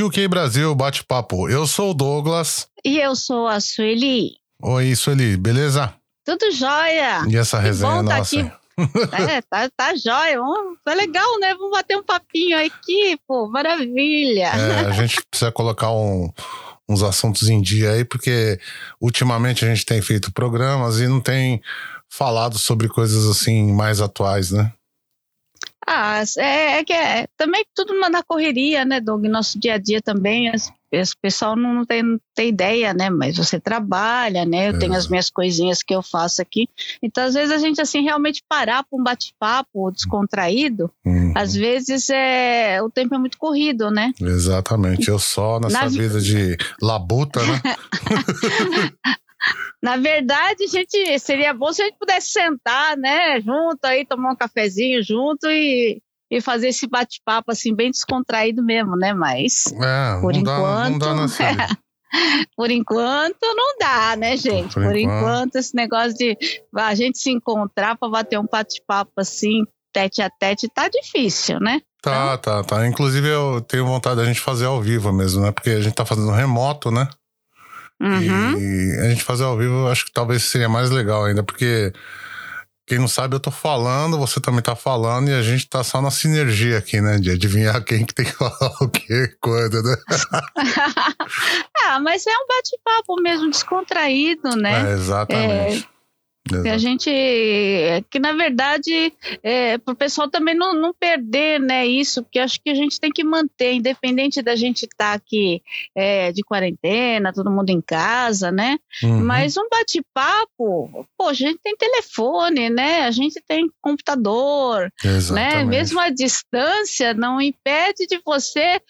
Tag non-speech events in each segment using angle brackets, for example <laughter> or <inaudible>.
QQ Brasil bate-papo. Eu sou o Douglas. E eu sou a Sueli. Oi, Sueli, beleza? Tudo jóia. E essa resenha bom tá nossa? aqui. É, <laughs> tá, tá jóia. Tá legal, né? Vamos bater um papinho aqui, pô. Maravilha. É, a gente <laughs> precisa colocar um- uns assuntos em dia aí, porque ultimamente a gente tem feito programas e não tem falado sobre coisas assim mais atuais, né? Ah, é, é que é, também tudo na correria, né, Doug? Nosso dia a dia também, as, as- o pessoal não, tem, não tem ideia, né? Mas você trabalha, né? Eu tenho É. as minhas coisinhas que eu faço aqui. Então, às vezes, a gente, assim, realmente parar para um bate-papo descontraído, Hum, às vezes é, o tempo é muito corrido, né? exatamente. Eu só nessa Na vi- vida de labuta, né? <laughs> Na verdade, a gente seria bom se a gente pudesse sentar, né, junto aí, tomar um cafezinho junto e, e fazer esse bate-papo assim bem descontraído mesmo, né? Mas É, Por não, dá, não dá enquanto, <laughs> por enquanto não dá, né, gente? Por Por, enquanto. enquanto. esse negócio de a gente se encontrar para bater um bate-papo assim, tete a tete, tá difícil, né? Tá, tá, tá. Inclusive eu tenho vontade da gente fazer ao vivo mesmo, né? Porque a gente tá fazendo remoto, né? Uhum. E a gente fazer ao vivo, acho que talvez seria mais legal ainda, porque quem não sabe, eu tô falando, você também tá falando, e a gente tá só na sinergia aqui, né? De adivinhar <laughs> quem que tem que falar o que, quando, né? <laughs> ah, mas é um bate-papo mesmo descontraído, né? É, exatamente. Que a Exato. gente, que na verdade, é, para o pessoal também não, não perder né, isso, porque acho que a gente tem que manter, independente da gente estar aqui é, de quarentena, todo mundo em casa, né? Uhum. Mas um bate-papo, pô, a gente tem telefone, né? A gente tem computador, né? Exatamente. Mesmo a distância não impede de você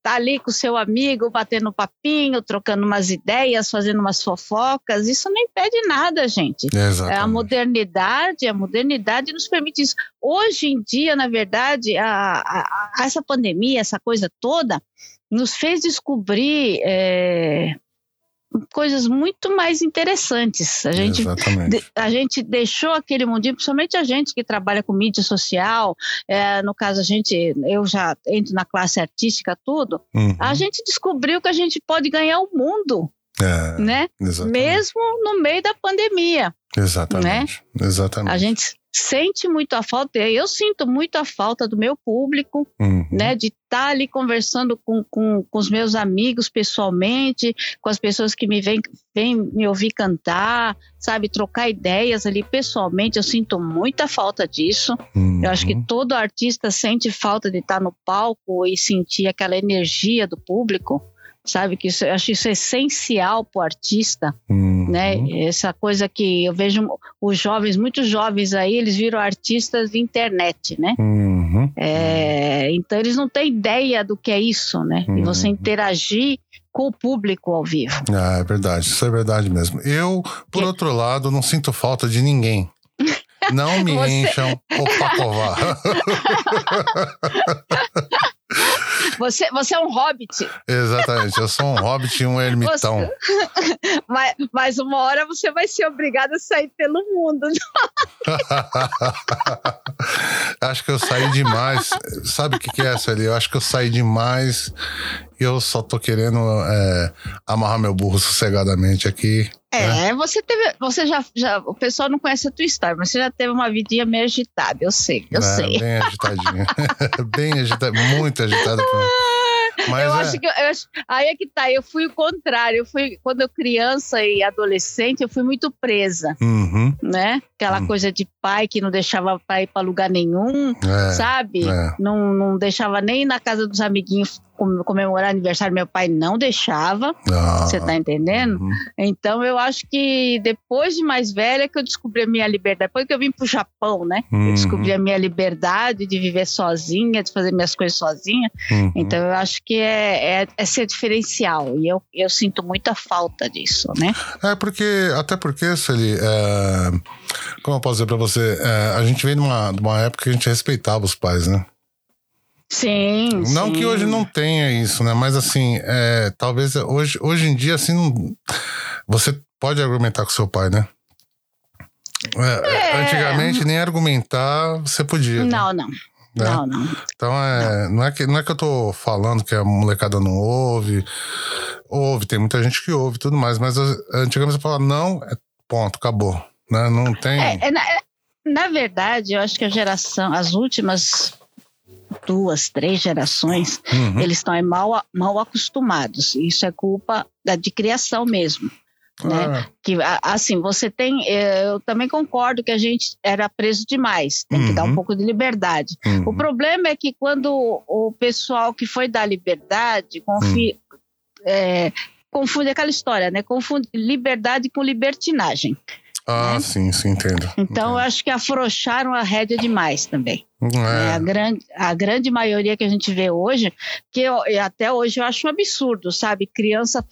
estar ali com o seu amigo, batendo papinho, trocando umas ideias, fazendo umas fofocas. Isso não impede nada, gente. É Exatamente. a modernidade, a modernidade nos permite isso. Hoje em dia, na verdade, a, a- a- essa pandemia, essa coisa toda, nos fez descobrir é, coisas muito mais interessantes. A gente de- a gente deixou aquele mundinho, principalmente a gente que trabalha com mídia social, é, no caso a gente, eu já entro na classe artística, tudo, Uhum. a gente descobriu que a gente pode ganhar o mundo, É, né? exatamente. Mesmo no meio da pandemia. Exatamente. Exatamente. A gente sente muito a falta, eu sinto muito a falta do meu público, Uhum. né? De estar ali conversando com, com, com os meus amigos pessoalmente, com as pessoas que me vêm vêm me ouvir cantar, sabe? Trocar ideias ali pessoalmente, eu sinto muita falta disso. Uhum. Eu acho que todo artista sente falta de estar no palco e sentir aquela energia do público. Sabe que isso, eu acho isso essencial para o artista Uhum. Né? Essa coisa que eu vejo os jovens, muitos jovens aí, eles viram artistas de internet, né? Uhum. É, então eles não têm ideia do que é isso, né? E você Uhum. interagir com o público ao vivo. Ah, é verdade, isso é verdade mesmo. Eu, por Que- outro lado, não sinto falta de ninguém. Não <laughs> me Você- encham o pacovar. <laughs> Você, você é um hobbit, Exatamente, eu sou um hobbit e um ermitão. <laughs> mas, mas uma hora você vai ser obrigado a sair pelo mundo. <laughs> acho que eu saí demais. Sabe o que, que é essa ali? Eu acho que eu saí demais e eu só tô querendo é, amarrar meu burro sossegadamente aqui. É, você teve, você já, já, o pessoal não conhece a tua história, mas você já teve uma vidinha meio agitada, eu sei, eu É, sei. Bem agitadinha. <laughs> <laughs> bem agitada, muito agitada. mim. Mas eu é, acho que eu acho- aí é que tá. Eu fui o contrário. Eu fui quando eu criança e adolescente, eu fui muito presa, Uhum, né? Aquela Hum. coisa de pai que não deixava para ir para lugar nenhum, é, sabe? é. Não, não deixava nem na casa dos amiguinhos comemorar aniversário. Meu pai não deixava. Ah, Você tá entendendo? uhum. Então eu acho que depois de mais velha que eu descobri a minha liberdade. Depois que eu vim pro Japão, né? Uhum. Eu descobri a minha liberdade de viver sozinha, de fazer minhas coisas sozinha. Uhum. Então eu acho que é, é, é ser diferencial e eu, eu sinto muita falta disso, né? É porque, até porque, Sueli, é, como eu posso dizer pra você, é, a gente vem de uma, de uma época que a gente respeitava os pais, né? Sim. Não sim. que hoje não tenha isso, né? Mas assim, é, talvez hoje, hoje em dia, assim, não- você pode argumentar com seu pai, né? É, É. Antigamente, nem argumentar você podia. né? Não, não. né? Não, não. Então é, não. é que, não é que eu tô falando que a molecada não ouve. Ouve, tem muita gente que ouve e tudo mais, mas antigamente você falava não, é ponto, acabou. Né? Não tem. É, é, na, é, na verdade, eu acho que a geração, as últimas duas, três gerações, Uhum. eles estão mal, mal acostumados. Isso é culpa da, de criação mesmo. né? Ah, Que, a- assim, você tem. eh, Eu também concordo que a gente era preso demais. Tem que dar um Uhum. pouco de liberdade. uhum. O problema é que quando o pessoal que foi dar liberdade confi- Hum. é, confunde aquela história, né? Confunde liberdade com libertinagem. Ah, né? sim, sim, entendo. Então, eu acho que afrouxaram a rédea demais também. Né? É. A, grande, a grande maioria que a gente vê hoje, que eu- até hoje eu acho um absurdo, sabe? Criança,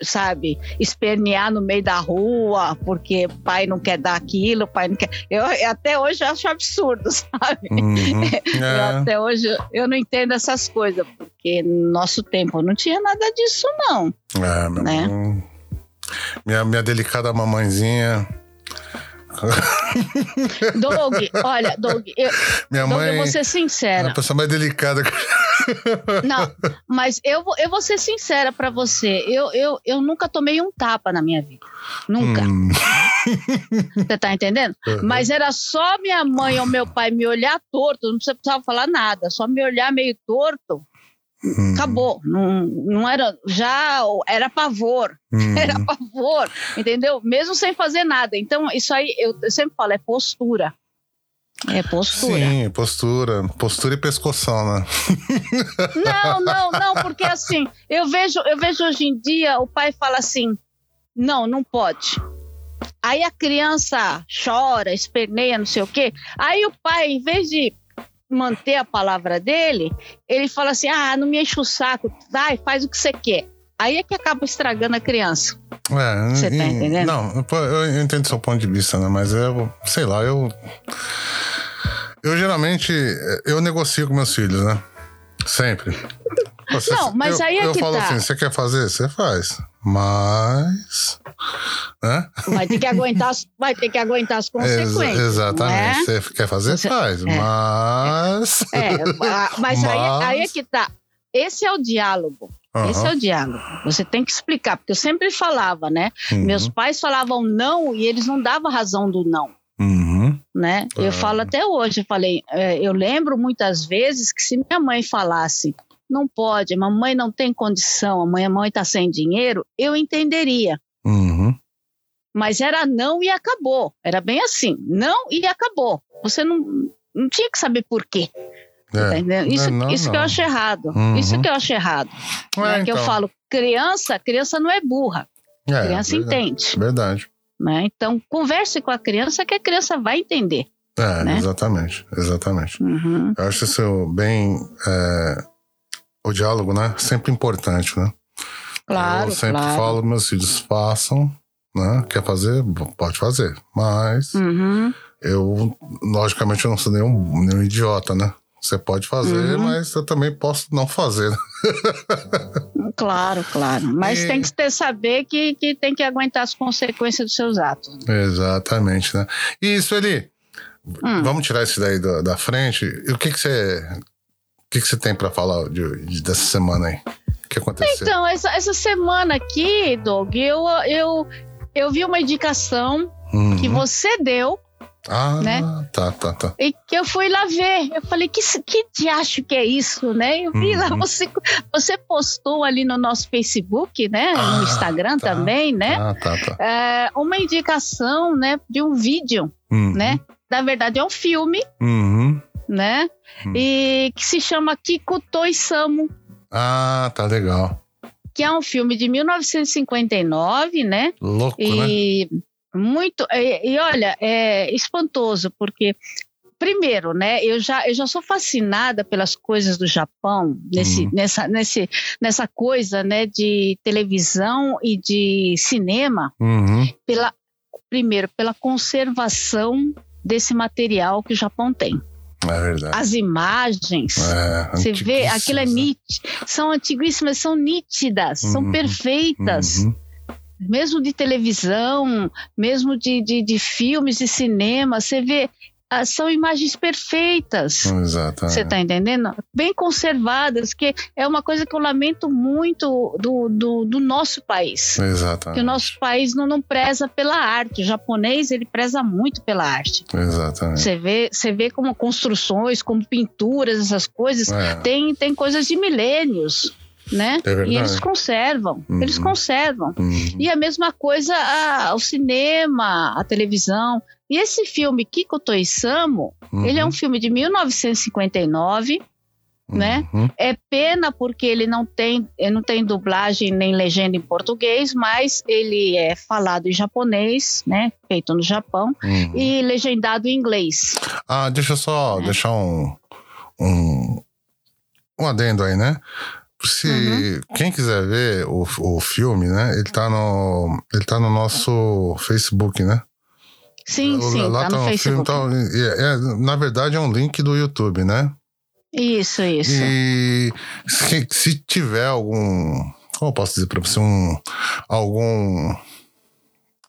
sabe, espernear no meio da rua porque pai não quer dar aquilo, pai não quer. Eu até hoje eu acho absurdo, <laughs> sabe? Uhum. É. até hoje eu não entendo essas coisas, porque no nosso tempo não tinha nada disso, não. É, meu né? irmão. Minha, minha delicada mamãezinha. <laughs> Doug, olha, Doug, eu, Minha Doug, mãe eu vou ser é sincera. a pessoa mais delicada que Não, mas eu vou, eu vou ser sincera pra você. Eu, eu, eu nunca tomei um tapa na minha vida. Nunca. Hum. <laughs> Você tá entendendo? Uhum. Mas era só minha mãe ou meu pai me olhar torto, não precisava falar nada, só me olhar meio torto, Hum. acabou. Não, não era. Já era pavor. <laughs> Hum. Era pavor, entendeu? Mesmo sem fazer nada. Então, isso aí, eu, eu sempre falo, é postura. É postura. Sim, postura. Postura e pescoção, né? <laughs> Não, não, não, porque assim, eu vejo, eu vejo hoje em dia o pai fala assim: não, não pode. Aí a criança chora, esperneia, não sei o quê. Aí o pai, em vez de manter a palavra dele, ele fala assim: ah, não me enche o saco, vai, faz o que você quer. Aí é que acaba estragando a criança. É, Você tá e- entendendo? Não, eu entendo seu ponto de vista, né? Mas eu, sei lá, eu. Eu geralmente. Eu negocio com meus filhos, né? Sempre. <laughs> Você- Não, mas eu, aí é Eu que falo tá. assim: você quer fazer? Você faz. Mas. Né? Vai ter que aguentar, as- vai ter que aguentar as Ex- consequências. exatamente. não é? Você quer fazer? Você- faz. é. Mas. É, mas, Aí, Mas- <laughs> aí é que tá. Esse é o diálogo. Esse é o diálogo. Você tem que explicar, porque eu sempre falava, né? Uhum. Meus pais falavam não e eles não davam razão do não, Uhum. né? Eu Ah. falo até hoje, eu falei, é, eu lembro muitas vezes que se minha mãe falasse, não pode, mamãe não tem condição, a minha mãe tá sem dinheiro, eu entenderia. Uhum. Mas era não e acabou. Era bem assim, não e acabou. Você não, não tinha que saber por quê. É. Tá? Isso, Não, isso que eu não. acho errado. Uhum. Isso que eu acho errado. É, né? Que eu então. falo, criança, criança não é burra. É, criança verdade. entende. Verdade. Né? Então, converse com a criança que a criança vai entender. É, Né? exatamente. Exatamente. Uhum. Eu acho isso bem. O diálogo, né? Sempre importante, né? Claro, Eu sempre claro. falo, meus filhos, façam, né? Quer fazer? Pode fazer. Mas Uhum. eu, logicamente, eu não sou nenhum, nenhum idiota, né? Você pode fazer, Uhum. mas eu também posso não fazer. Claro, claro. Mas E- tem que ter, saber que, que tem que aguentar as consequências dos seus atos. Exatamente, né? E isso, Eli, Hum. vamos tirar isso daí da, da frente. E o que que você. O que que você tem pra falar de, de- dessa semana aí? O que aconteceu? Então, essa, essa semana aqui, Doug, eu, eu, eu vi uma indicação Uhum. que você deu Ah, né? tá, tá, tá. e que eu fui lá ver. Eu falei, que, que diacho que é isso, né? Eu vi lá, Uhum. você, você postou ali no nosso Facebook, né? Ah, no Instagram tá, também, né? Ah, tá, tá. É, uma indicação, né, de um vídeo, Uhum. né? Na verdade é um filme, Uhum. Né? Hum. E que se chama Kikuto Isamu, Ah, tá legal. que é um filme de 1959, né? Louco, né? E muito e, e olha, é espantoso porque primeiro, né? Eu já eu já sou fascinada pelas coisas do Japão nesse Uhum. nessa nesse nessa coisa, né, de televisão e de cinema Uhum. pela primeiro pela conservação desse material que o Japão tem. É verdade. As imagens, É, você vê, aquilo é né? nítido, são antiguíssimas, são nítidas, são Uhum. perfeitas Uhum. mesmo de televisão, mesmo de, de, de filmes de cinema, você vê são imagens perfeitas. Exato. Você está entendendo? Bem conservadas, que é uma coisa que eu lamento muito do, do, do nosso país. Exato. Que o nosso país não, não preza pela arte. O japonês, ele preza muito pela arte. Exatamente. Você vê, você vê como construções, como pinturas, essas coisas, É. tem, tem coisas de milênios, né? É e eles conservam, eles Uhum. conservam. Uhum. E a mesma coisa a- o cinema, a televisão. E esse filme, Kiko Toisamo, ele é um filme de 1959, né? Uhum. É pena porque ele não tem, ele não tem dublagem nem legenda em português, mas ele é falado em japonês, né? Feito no Japão Uhum. e legendado em inglês. Ah, deixa eu só É. deixar um, um, um adendo aí, né? Se Uhum. quem quiser ver o, o filme, né? Ele tá no, ele tá no nosso Facebook, né? Sim, sim, Lá tá no filme, Facebook. então, é- é, na verdade é um link do YouTube, né? Isso, isso. E se, se tiver algum. Como eu posso dizer pra você? Um, algum.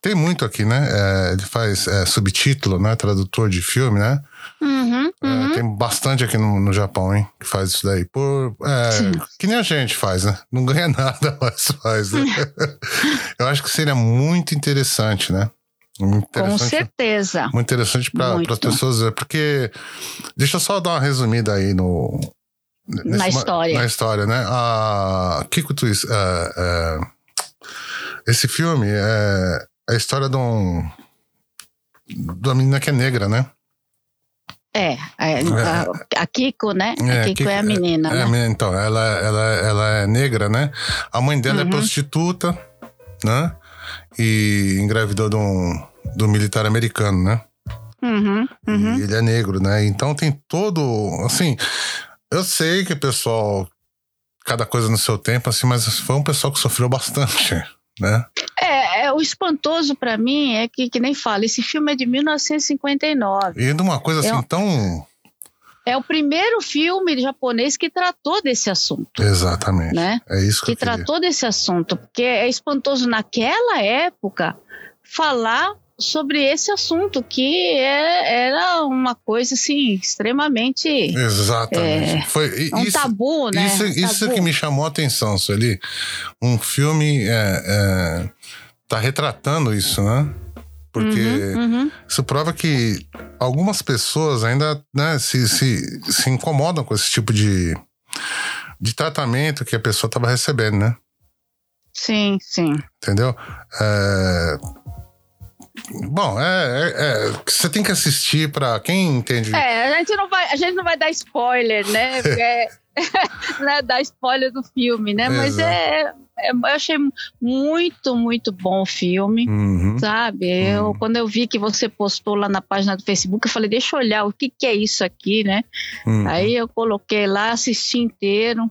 Tem muito aqui, né? É, ele faz é, subtítulo, né? Tradutor de filme, né? Uhum, É, uhum. tem bastante aqui no, no Japão, hein? Que faz isso daí. Por, é, que nem a gente faz, né? Não ganha <laughs> nada, mas faz, né? <laughs> Eu acho que seria muito interessante, né? Com certeza. muito interessante para as pessoas ver, porque deixa eu só dar uma resumida aí no Na ma- história. na história, né? A Kiko Twist, é, é, esse filme é a história de um uma menina que é negra, né? É, é, a, Kiko, né? É, a Kiko Kiko- é a menina, É, né? então, ela, ela, ela é negra, né? A mãe dela é Uhum. prostituta, né? E engravidou de um, um militar americano, né? Uhum, uhum. E ele é negro, né? Então tem todo. Assim, eu sei que o pessoal. Cada coisa no seu tempo, assim, mas foi um pessoal que sofreu bastante, <laughs> né? É, é, o espantoso pra mim é que, que nem fala, esse filme é de 1959. E de uma coisa assim Eu- tão. É o primeiro filme japonês que tratou desse assunto, Exatamente. né? É isso que, Que eu queria. tratou desse assunto, porque é espantoso naquela época falar sobre esse assunto que é- era uma coisa assim extremamente Exatamente. Foi, e- um isso, tabu, né? Isso, isso tabu. que me chamou a atenção, Sueli. Um filme é, é, tá retratando isso, né? Porque Uhum, uhum. isso prova que algumas pessoas ainda né, se, se, se incomodam com esse tipo de, de tratamento que a pessoa estava recebendo, né? Sim, sim. Entendeu? É, Bom, é, é- é- você tem que assistir para quem entende. É, a gente não vai, a gente não vai dar spoiler, né? <laughs> Porque, <laughs> né, dar spoiler do filme, né? Mas Exato. é, é- eu achei muito, muito bom o filme. Uhum. Sabe? Eu, Hum. quando eu vi que você postou lá na página do Facebook, eu falei, deixa eu olhar o que, que é isso aqui, né? Uhum. Aí eu coloquei lá, assisti inteiro,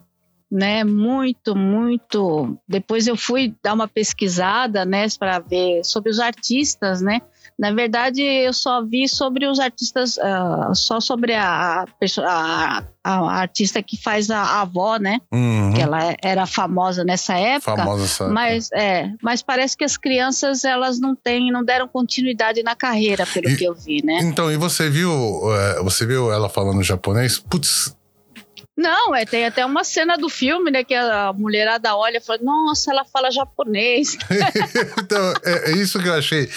né? Muito, muito. Depois eu fui dar uma pesquisada, né, para ver sobre os artistas, né? Na verdade, eu só vi sobre os artistas, ah, só sobre a, a, a artista que faz a, a avó, né? Uhum. Que ela era famosa nessa época. Famosa essa. Mas é, mas parece que as crianças elas não têm, não deram continuidade na carreira, pelo E- que eu vi, né? Então, e você viu, é, você viu ela falando japonês? Putz, Não, é, tem até uma cena do filme, né, que a mulherada olha e fala, nossa, ela fala japonês. <laughs> então, é, é isso que eu achei.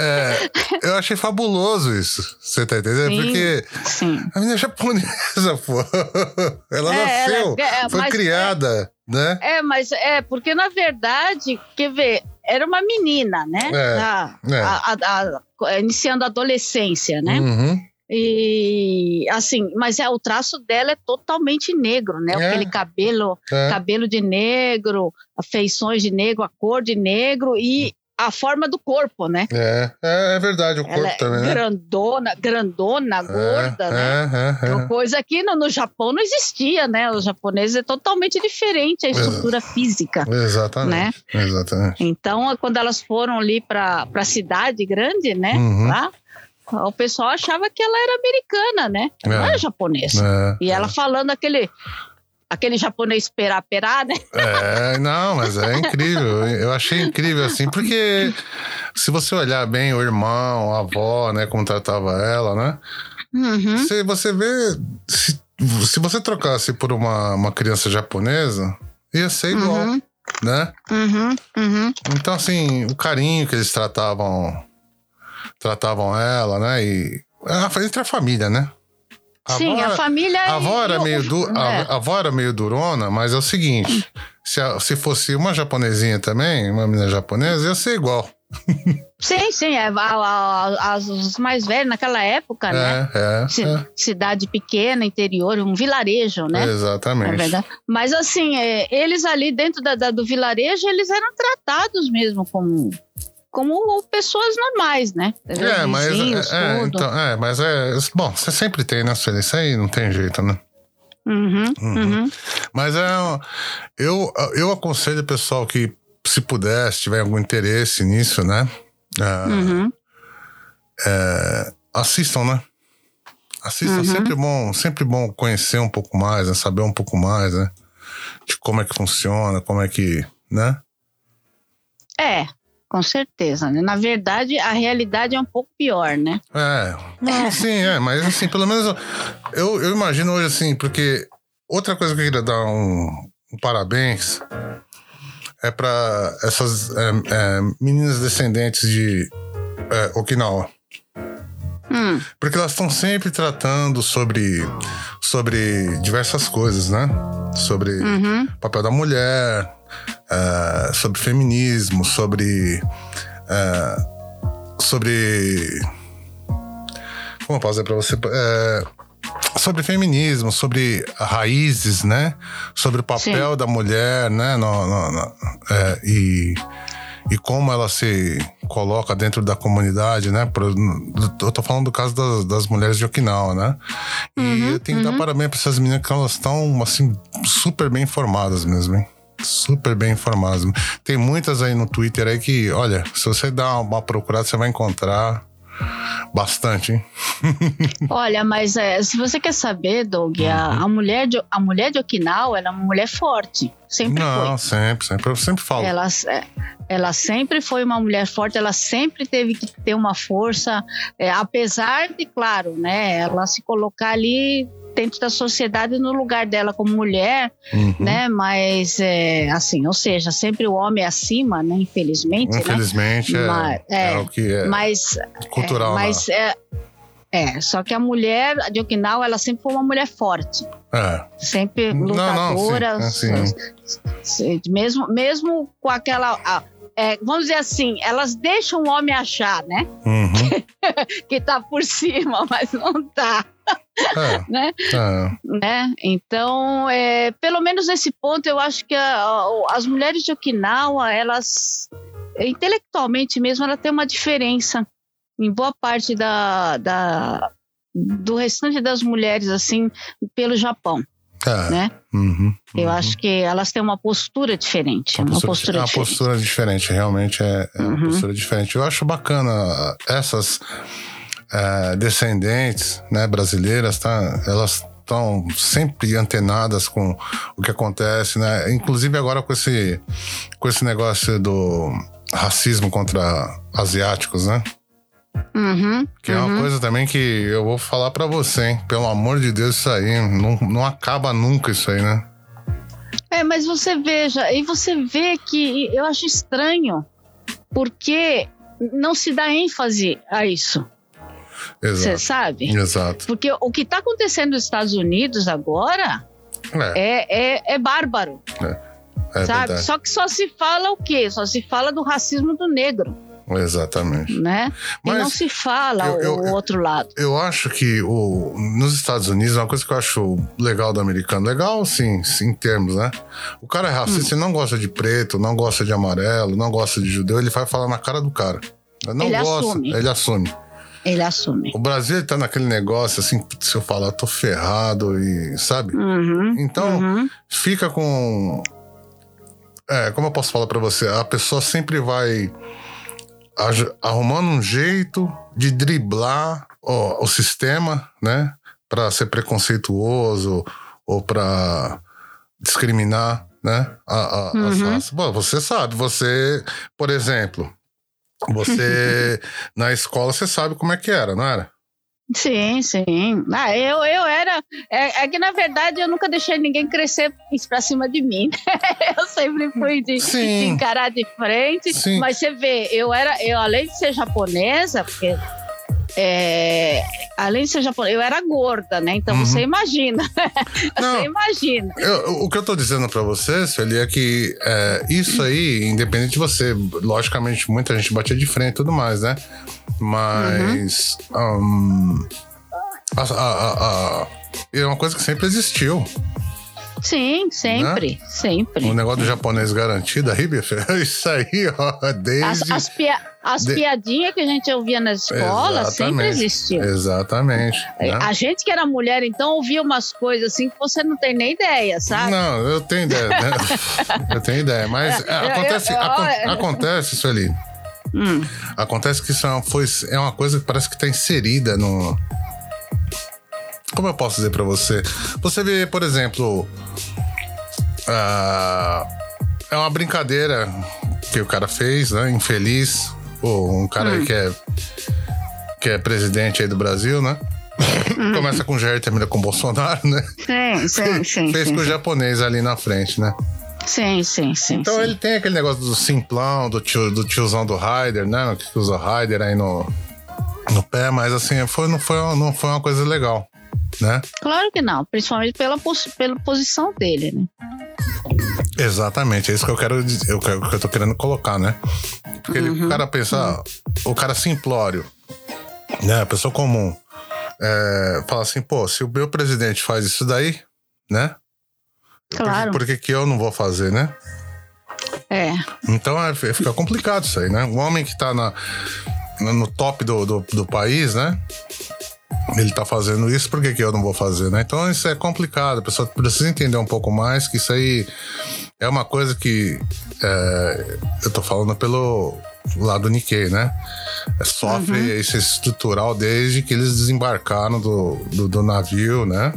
é, eu achei fabuloso isso. Você tá entendendo? Sim. Porque Sim. a menina é japonesa, <laughs> pô. Ela É, nasceu, ela é- é, foi mas- criada, né? É, mas é, porque na verdade, quer ver, era uma menina, né? É, é. a- a- a- iniciando a adolescência, né? Uhum. E assim, mas é, o traço dela é totalmente negro, né? É. Aquele cabelo, É. cabelo de negro, feições de negro, a cor de negro e a forma do corpo, né? É, é, é verdade, o corpo Ela é também, né? grandona, grandona, gorda, é, né? É, é, Uma é. Coisa que no, no Japão não existia, né? Os japoneses é totalmente diferente a estrutura física. Exatamente. Né? Exatamente. Então, quando elas foram ali para a cidade grande, né? Uhum. Lá, o pessoal achava que ela era americana, né? Ela não É. era japonesa. É, E ela falando aquele. aquele japonês perá perá, né? É, não, mas é incrível. Eu achei incrível assim, porque se você olhar bem o irmão, a avó, né, como tratava ela, né? Uhum. Se você vê. Se, se você trocasse por uma, uma criança japonesa, ia ser igual, Uhum. né? Uhum. Uhum. Então, assim, o carinho que eles tratavam tratavam ela, né? E a- entre a família, né? A Sim, avó a família. a avó era meio du, a, é. a avó era meio durona, mas é o seguinte: se, a- se fosse uma japonesinha também, uma menina japonesa, ia ser igual. Sim, sim, é, os mais velhos naquela época, né? É, é, Ci- é. Cidade pequena, interior, um vilarejo, né? Exatamente. É. Mas assim, é, eles ali dentro da- da- do vilarejo, eles eram tratados mesmo como, como pessoas normais, né? É, mas Vizinhos, é, é, então, é, mas é, bom, você sempre tem, né, Sueli? Isso aí não tem jeito, né? Uhum, uhum. Mas é, eu, eu aconselho o pessoal que, se puder, se tiver algum interesse nisso, né? é, Uhum. assistam, né? Assistam, Uhum. sempre bom, sempre bom conhecer um pouco mais, né? saber um pouco mais, né? De como é que funciona, como é que, né? É, com certeza. Né? Na verdade, a realidade é um pouco pior, né? É, não, sim, é, mas assim, pelo menos eu, eu imagino hoje assim, porque outra coisa que eu queria dar um, um parabéns é para essas é, é, meninas descendentes de é, Okinawa. Hum, Porque elas estão sempre tratando sobre, sobre diversas coisas, né? Sobre uhum. o papel da mulher, eh, sobre feminismo, sobre. eh, sobre. Como eu posso dizer pra você? Eh, sobre feminismo, sobre raízes, né? Sobre o papel da mulher, né? No, no- no- e, e como ela se coloca dentro da comunidade, né? Eu tô falando do caso das, das mulheres de Okinawa, né? E eu tenho que dar parabéns pra essas meninas que elas estão, assim, super bem informadas mesmo, hein? Super bem informadas. Tem muitas aí no Twitter aí que, olha, se você dar uma procurada, você vai encontrar bastante, hein? <laughs> Olha, mas é, se você quer saber, Doug, a, Uhum. a mulher de, a mulher de Okinawa ela é uma mulher forte. Sempre Não, foi. sempre, sempre. Eu sempre falo. Ela, é, ela sempre foi uma mulher forte, ela sempre teve que ter uma força, é, apesar de, claro, né, ela se colocar ali dentro da sociedade no lugar dela como mulher, Uhum. né, mas é, assim, ou seja, sempre o homem acima, né, infelizmente, né, Infelizmente, é, Mas- é, é, o que é mas cultural. é, mas é, é, só que a mulher de Okinawa, ela sempre foi uma mulher forte, né? sempre Não, não, sim, lutadora, é, sim. mesmo, mesmo com aquela. a- é, vamos dizer assim, elas deixam o homem achar, né? É. Uhum. <laughs> Que tá por cima, mas não tá, É, né? é. né? Então, é, pelo menos nesse ponto, eu acho que a- a- as mulheres de Okinawa, elas, intelectualmente mesmo, ela tem uma diferença em boa parte da, da- do restante das mulheres, assim, pelo Japão, É. né? Uhum, Eu uhum. acho que elas têm uma postura diferente, Uma uma postura, postura é uma diferente. postura diferente, realmente é, é uma Uhum. postura diferente. Eu acho bacana essas é, descendentes né, brasileiras, tá? Elas estão sempre antenadas com o que acontece, né? Inclusive agora com esse, com esse negócio do racismo contra asiáticos, né? Uhum, Que é uma uhum. coisa também que eu vou falar pra você, hein? Pelo amor de Deus, isso aí não, não acaba nunca isso aí, né? É, mas você veja, e você vê que eu acho estranho, porque não se dá ênfase a isso, você sabe? Exato. Porque o que está acontecendo nos Estados Unidos agora É, é, é, é bárbaro, é sabe? verdade. Só que só se fala o quê? Só se fala do racismo do negro, Exatamente. né? e Mas não se fala eu- o, eu- outro lado. Eu acho que o, nos Estados Unidos, uma coisa que eu acho legal do americano, legal sim, sim, em termos, né? O cara é racista, ele não gosta de preto, não gosta de amarelo, não gosta de judeu, ele vai falar na cara do cara. Não Ele gosta, assume. ele assume. Ele assume. O Brasil tá naquele negócio assim, se eu falar, eu tô ferrado e, sabe? Uhum, Então, uhum. fica com. É, como eu posso falar pra você? A pessoa sempre vai arrumando um jeito de driblar ó, o sistema, né? Pra ser preconceituoso ou pra discriminar, né? A, a, Uhum. as você sabe, você, por exemplo, você <laughs> na escola você sabe como é que era, não era? Sim, sim. Ah, eu, eu era. É, é que, na verdade, eu nunca deixei ninguém crescer pra cima de mim. <laughs> eu sempre fui de, de encarar de frente. Sim. Mas você vê, eu era. Eu, além de ser japonesa, porque. É, além de ser japonesa, eu era gorda, né? Então Uhum. você imagina. <laughs> Não. você imagina. Eu- o que eu tô dizendo pra você, Sueli, é que é, isso aí, independente de você, logicamente, muita gente batia de frente e tudo mais, né? Mas. hum, a- a- a- a- é uma coisa que sempre existiu. Sim, sempre, Né? sempre. O negócio do japonês garantido aí, filho, <laughs> isso aí, ó, As, desde. as, pia- as de- piadinhas que a gente ouvia nas escolas sempre Exatamente. existiam. Exatamente. né? A gente que era mulher, então, ouvia umas coisas assim que você não tem nem ideia, sabe? Não, eu tenho ideia, né? <laughs> eu tenho ideia, mas é, Eu- acontece, eu- eu- acontece, Sueli. Hum. Acontece que isso é uma, foi, é uma coisa que parece que tá inserida no. Como eu posso dizer pra você? Você vê, por exemplo. ah, é uma brincadeira que o cara fez, né? Infeliz. Ou um cara aí que é. Que é presidente aí do Brasil, né? Começa com Jair, termina com Bolsonaro, né? Sim, sim, <laughs> sim. Fez sim, com o japonês ali na frente, né? sim, sim, sim. Então sim. ele tem aquele negócio do simplão, do, tio, do tiozão do Raider, né? Que usa Raider aí no, no pé, mas assim, foi, não, foi, não foi uma coisa legal, né? Claro que não, principalmente pela, pos- pela posição dele, né? Exatamente, é isso que eu quero dizer, eu, quero- que eu tô querendo colocar, né? Porque ele- o cara pensa, ah, o cara simplório, né? A pessoa comum, é, fala assim, pô, se o meu presidente faz isso daí, né? Claro. Por que, que, eu não vou fazer, né? É. Então é, fica complicado isso aí, né? O homem que tá na, no no top do, do, do país, né? Ele tá fazendo isso, por que, que eu não vou fazer, né? Então isso é complicado, a pessoa precisa entender um pouco mais que isso aí é uma coisa que é, eu tô falando pelo lado do Nikkei, né? É, Sofre esse estrutural desde que eles desembarcaram do, do, do navio, né?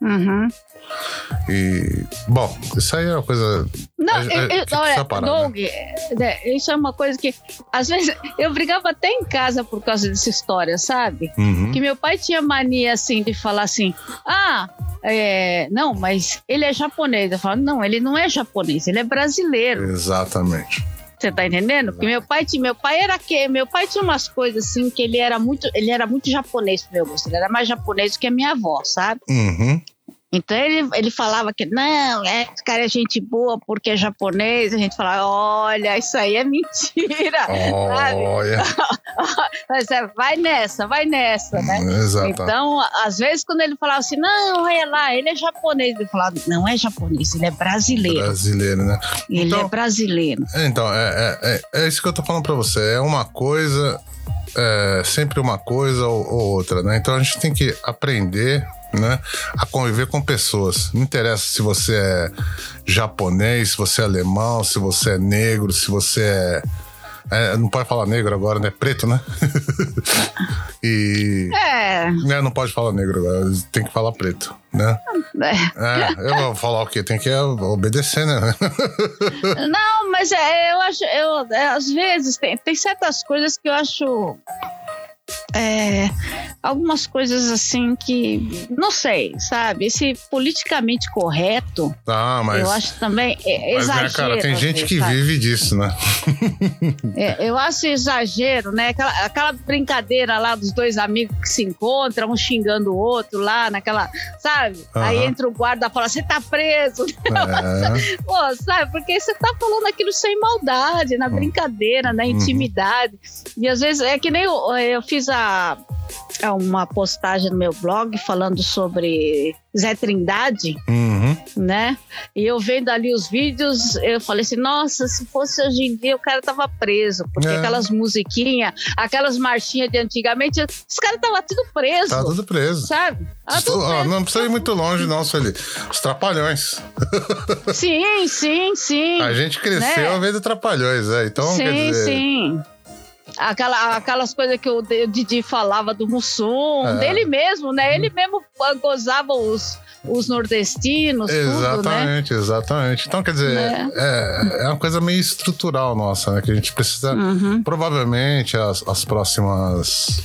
Uhum. E, bom, isso aí é uma coisa. Não, É, eu- eu- olha, separado, Doug, é, isso é uma coisa que, às vezes, eu brigava até em casa por causa dessa história, sabe? Uhum. Que meu pai tinha mania, assim, de falar assim, ah, é, não, mas ele é japonês. Eu falo, não, ele não é japonês, ele é brasileiro. Exatamente. Você tá entendendo? Porque meu pai tinha, meu pai era que meu pai tinha umas coisas assim que ele era muito, ele era muito japonês pro meu gosto. Ele era mais japonês do que a minha avó, sabe? Uhum. Então ele, ele falava que não, é, esse cara é gente boa porque é japonês. A gente falava, olha, isso aí é mentira. sabe? <laughs> Olha. <laughs> Mas é, vai nessa, vai nessa, né? Exato. Então, às vezes, quando ele falava assim, não, olha lá, ele é japonês, ele falava, não é japonês, ele é brasileiro. Brasileiro, né? Ele Então- é brasileiro. Então, é, é, é, é isso que eu tô falando pra você. É uma coisa, é sempre uma coisa ou, ou outra, né? Então a gente tem que aprender. Né, a conviver com pessoas. Não interessa se você é japonês, se você é alemão, se você é negro, se você é. é, não pode falar negro agora, né? Preto, né? <laughs> e. É, né, não pode falar negro agora, tem que falar preto, né? é. É, eu vou falar o quê? Tem que obedecer, né? <laughs> Não, mas é, eu acho, eu, é, às vezes tem, tem certas coisas que eu acho. é, algumas coisas assim que. Não sei, sabe? Esse politicamente correto, Ah, mas. eu acho também é, Mas, né, exagero. cara, tem gente que sabe? vive disso, né? É, eu acho exagero, né? Aquela, aquela brincadeira lá dos dois amigos que se encontram, um xingando o outro lá, naquela. Sabe? Aí entra o guarda e fala: você tá preso. É, <laughs> Pô, sabe? Porque você tá falando aquilo sem maldade, na brincadeira, na intimidade. E às vezes é que nem eu, eu fiz a uma postagem no meu blog falando sobre Zé Trindade, uhum. né? E eu vendo ali os vídeos, eu falei assim: nossa, se fosse hoje em dia, o cara tava preso. Porque É. aquelas musiquinhas, aquelas marchinhas de antigamente, os caras estavam tudo preso. Tá tudo preso. Sabe? Tava Estou- tudo ó, preso. não precisa ir muito longe, não, Sueli. Os trapalhões. Sim, sim, sim. A gente cresceu Né? vendo trapalhões, é. Então, quer sim, dizer. sim. Aquela, aquelas coisas que o Didi falava do Mussum, é. dele mesmo, né? Ele mesmo gozava os, os nordestinos. Exatamente, tudo, né? exatamente. Então, quer dizer, é. é. É, uma coisa meio estrutural nossa, né? Que a gente precisa. Uhum. Provavelmente as, as próximas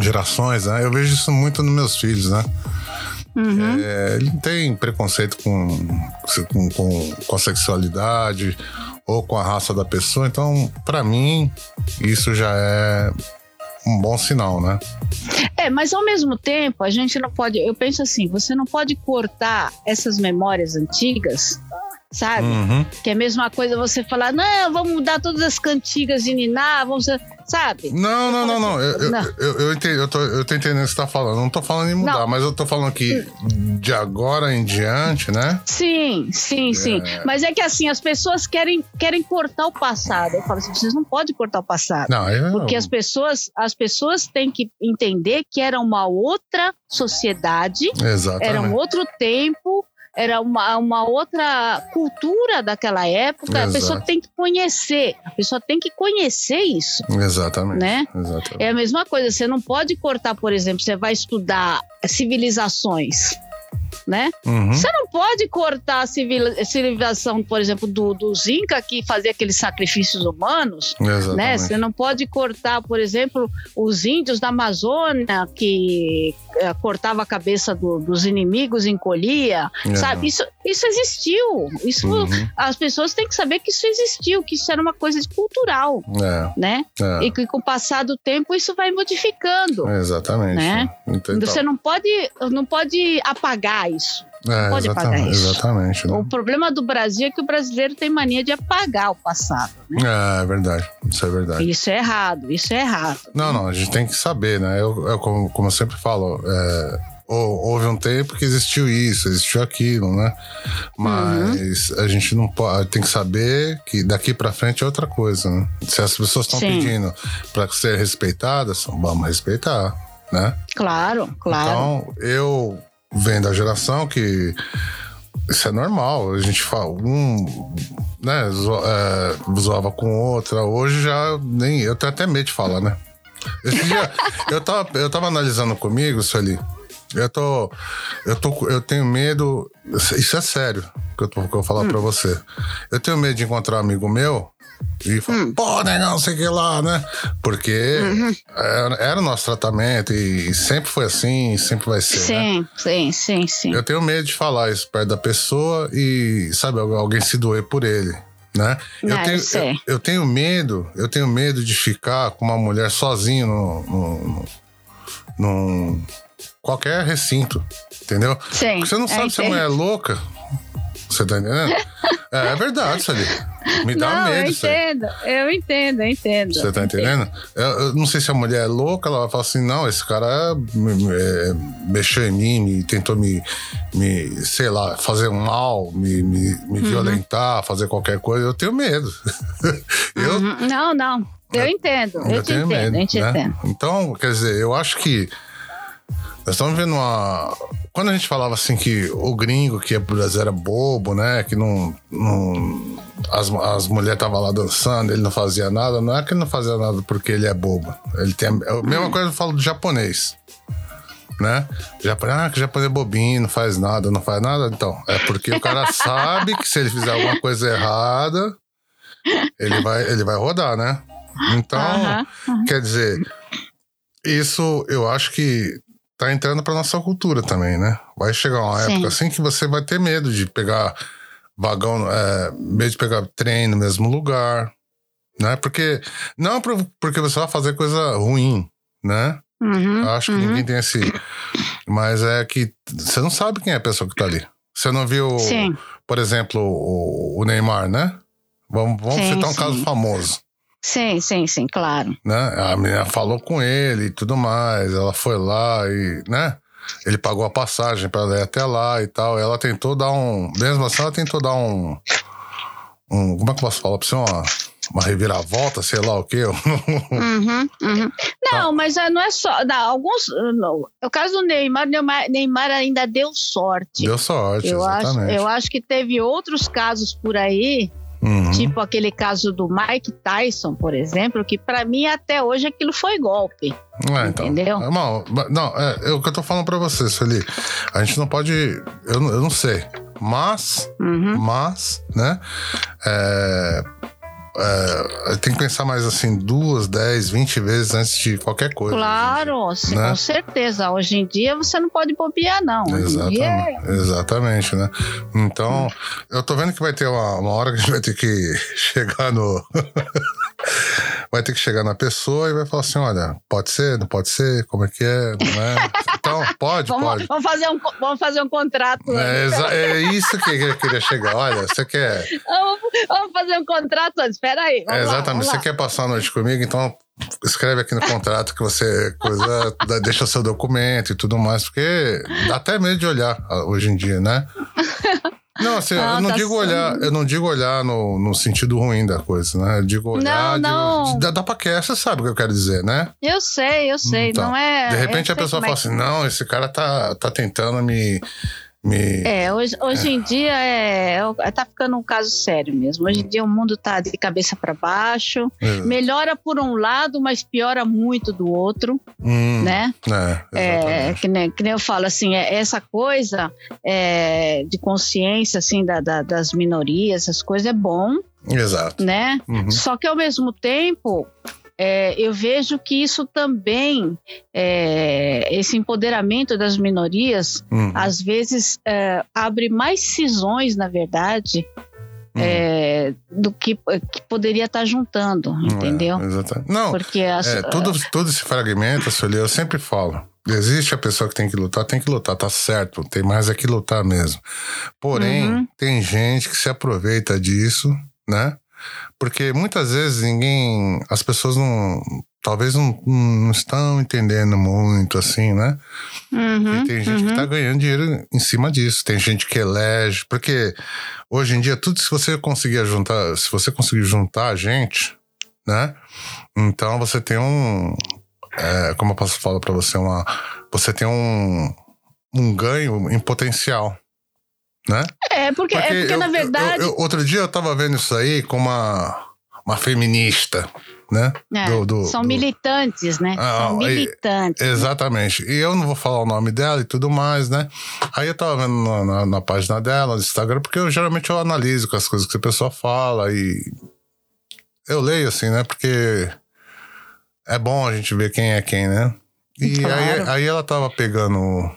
gerações, né? Eu vejo isso muito nos meus filhos, né? Uhum. É, ele tem preconceito com, com, com, com a sexualidade ou com a raça da pessoa. Então, para mim, isso já é um bom sinal, né? É, mas ao mesmo tempo, a gente não pode. Eu penso assim: você não pode cortar essas memórias antigas sabe? Uhum. Que é a mesma coisa você falar, não, vamos mudar todas as cantigas de Niná, vamos sabe? Não, não, não, não. Eu, não. Eu, eu, eu, entendo, eu, tô, eu tô entendendo o que você tá falando. Não tô falando em mudar, não. mas eu tô falando que de agora em diante, né? Sim, sim, é. sim. Mas é que assim, as pessoas querem, querem cortar o passado. Eu falo assim, vocês não podem cortar o passado. Não, eu... Porque as pessoas, as pessoas têm que entender que era uma outra sociedade, Exatamente. era um outro tempo, era uma, uma outra cultura daquela época. Exato. A pessoa tem que conhecer, a pessoa tem que conhecer isso. Exatamente. Né? Exatamente. É a mesma coisa, você não pode cortar, por exemplo, você vai estudar civilizações né? Uhum. Você não pode cortar a civilização, por exemplo, do, dos Inca que fazia aqueles sacrifícios humanos, Exatamente. né? Você não pode cortar, por exemplo, os índios da Amazônia que é, cortava a cabeça do, dos inimigos, encolhia, sabe? Isso, isso existiu. Isso uhum. as pessoas têm que saber que isso existiu, que isso era uma coisa cultural, é. né? É. E que com o passar do tempo isso vai modificando. Exatamente. Né? Então, Você não pode, não pode apagar isso. É, pode exatamente, apagar isso. Exatamente. Né? O problema do Brasil é que o brasileiro tem mania de apagar o passado. Né? É, é verdade. Isso é verdade. Isso é errado, isso é errado. Não, não, a gente tem que saber, né? Eu, eu como, como eu sempre falo, é, houve um tempo que existiu isso, existiu aquilo, né? Mas uhum. a gente não pode, tem que saber que daqui para frente é outra coisa, né? Se as pessoas estão pedindo para ser respeitadas, vamos respeitar, né? Claro, claro. Então, eu vem da geração que isso é normal. A gente fala, um, né, zo, é, zoava com outra. Hoje já nem. Eu tenho até medo de falar, né? Esse dia, <laughs> eu, tava, eu tava analisando comigo, Sueli. Eu tô. Eu tô. Eu tenho medo. Isso é sério que eu, tô, que eu vou falar hum. pra você. Eu tenho medo de encontrar um amigo meu e fala, hum. pô, negão, sei que lá, né? Porque uhum. era, era, o nosso tratamento e sempre foi assim, sempre vai ser. Sim, né? sim, sim, sim. Eu tenho medo de falar isso perto da pessoa e, sabe, alguém se doer por ele. Né? Eu, ah, tenho, eu, eu, tenho medo, eu tenho medo de ficar com uma mulher no, no, no qualquer recinto, entendeu? Sim. Porque você não sabe se a mulher é louca. Você tá entendendo? é, é verdade, Sally. Me dá não, medo. Eu entendo, eu entendo, eu entendo. Você tá entendendo? Eu, eu, não sei se a mulher é louca, ela vai falar assim: não, esse cara é, mexeu em mim, me, tentou me, me, sei lá, fazer um mal, me, me, me uhum. violentar, fazer qualquer coisa. Eu tenho medo. <laughs> eu, uhum. Não, não. Eu entendo, eu, eu te entendo, medo, eu te né? entendo. Então, quer dizer, eu acho que nós estamos vendo uma. Quando a gente falava assim que o gringo que ia pro Brasil era bobo, né? Que não. não as, as mulheres estavam lá dançando, ele não fazia nada. Não é que ele não fazia nada porque ele é bobo. Ele tem a, a mesma coisa que eu falo do japonês. Né? Japonês, ah, que japonês é bobinho, não faz nada, não faz nada. Então, é porque o cara <laughs> sabe que se ele fizer alguma coisa errada, ele vai, ele vai rodar, né? Então, uh -huh. quer dizer, isso eu acho que tá entrando pra nossa cultura também, né? Vai chegar uma Sim. época assim que você vai ter medo de pegar vagão, é, medo de pegar trem no mesmo lugar, né? Porque, não porque você vai fazer coisa ruim, né? Uhum, acho que uhum. ninguém tem esse. Mas é que você não sabe quem é a pessoa que tá ali. Você não viu, Sim. por exemplo, o, o Neymar, né? Vamos, vamos sim, citar um sim. caso famoso. Sim, sim, sim, claro. Né? A menina falou com ele e tudo mais, ela foi lá e, né? Ele pagou a passagem para ela ir até lá e tal. Ela tentou dar um. Mesmo assim, ela tentou dar um. um como é que eu posso falar pra você? Uma, uma reviravolta, sei lá o quê. <laughs> Uhum, uhum. Não, tá. mas é, não é só. Não, alguns. Não. O caso do Neymar, Neymar, Neymar ainda deu sorte. Deu sorte, eu exatamente. Acho, eu acho que teve outros casos por aí Uhum. Tipo aquele caso do Mike Tyson, por exemplo, que para mim até hoje aquilo foi golpe. É, então, entendeu? Não, não é, é, o que eu tô falando para você, Sueli. A gente não pode. Eu, eu não sei. Mas, uhum. mas, né? É, é, tem que pensar mais assim, duas, dez, vinte vezes antes de qualquer coisa. Claro, né? com certeza. Hoje em dia você não pode bobear, não. Exatamente, é... exatamente, né? Então, eu tô vendo que vai ter uma, uma hora que a gente vai ter que <laughs> chegar no. Vai ter que chegar na pessoa e vai falar assim: olha, pode ser, não pode ser, como é que é, não é? Então, pode, vamos, pode. Vamos fazer um, vamos fazer um contrato. É, é isso que eu queria chegar. Olha, você quer. Vamos, vamos fazer um contrato antes, espera aí. É, exatamente, lá, você lá. quer passar a noite comigo, então escreve aqui no contrato que você coisa, deixa seu documento e tudo mais, porque dá até medo de olhar ah, hoje em dia, né? Não, assim, ah, eu não tá digo olhar, eu não digo olhar no, no sentido ruim da coisa, né? Eu digo olhar. Não, não. De, dá, dá pra que você sabe o que eu quero dizer, né? Eu sei, eu sei. Então, não é. De repente a pessoa fala é assim: não, esse cara tá, tá tentando me me... É, hoje, hoje é. em dia é, é, tá ficando um caso sério mesmo. Hoje em dia o mundo tá de cabeça para baixo. É. Melhora por um lado, mas piora muito do outro, hum, né? É, é que, nem, que nem eu falo, assim, é, essa coisa é, de consciência, assim, da, da, das minorias, essas coisas é bom. Exato. Né? Uhum. Só que ao mesmo tempo, é, eu vejo que isso também, é, esse empoderamento das minorias, uhum. às vezes é, abre mais cisões, na verdade, uhum. é, do que, que, poderia estar juntando, é, entendeu? exatamente. Não, Porque as, é, tudo, tudo se fragmenta, Sueli, eu sempre falo. Existe a pessoa que tem que lutar, tem que lutar, tá certo. Tem mais é que lutar mesmo. Porém, uhum. tem gente que se aproveita disso, né? Porque muitas vezes ninguém. As pessoas não. Talvez não, não estão entendendo muito, assim, né? Uhum, e tem gente uhum. que tá ganhando dinheiro em cima disso. Tem gente que elege. Porque hoje em dia, tudo se você conseguir juntar. Se você conseguir juntar a gente, né? Então você tem um. É, como eu posso falar para você? Uma, você tem um, um ganho em potencial né? É, porque, porque, é porque eu, na verdade. Eu, eu, outro dia eu tava vendo isso aí com uma, uma feminista, né? É, do, do, são do... militantes, né? Ah, são militantes. E, exatamente. E eu não vou falar o nome dela e tudo mais, né? Aí eu tava vendo na, na, na página dela, no Instagram, porque eu geralmente eu analiso com as coisas que a pessoa fala e eu leio assim, né? Porque é bom a gente ver quem é quem, né? E claro. aí, aí ela tava pegando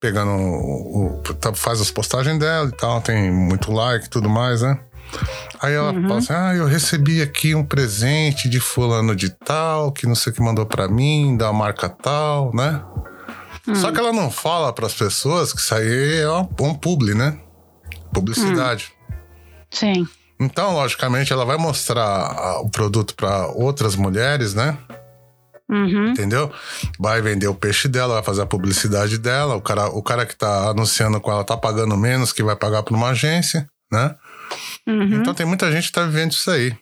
pegando o, o, tá, faz as postagens dela e tal, tem muito like e tudo mais, né? Aí ela uhum. fala assim: Ah, eu recebi aqui um presente de fulano de tal, que não sei o que mandou para mim, da marca tal, né? Uhum. Só que ela não fala para as pessoas que isso aí é um publi, né? Publicidade. Uhum. Sim. Então, logicamente, ela vai mostrar o produto para outras mulheres, né? Uhum. Entendeu? Vai vender o peixe dela, vai fazer a publicidade dela. O cara, o cara que tá anunciando com ela tá pagando menos que vai pagar para uma agência, né? Uhum. Então tem muita gente que tá vivendo isso aí.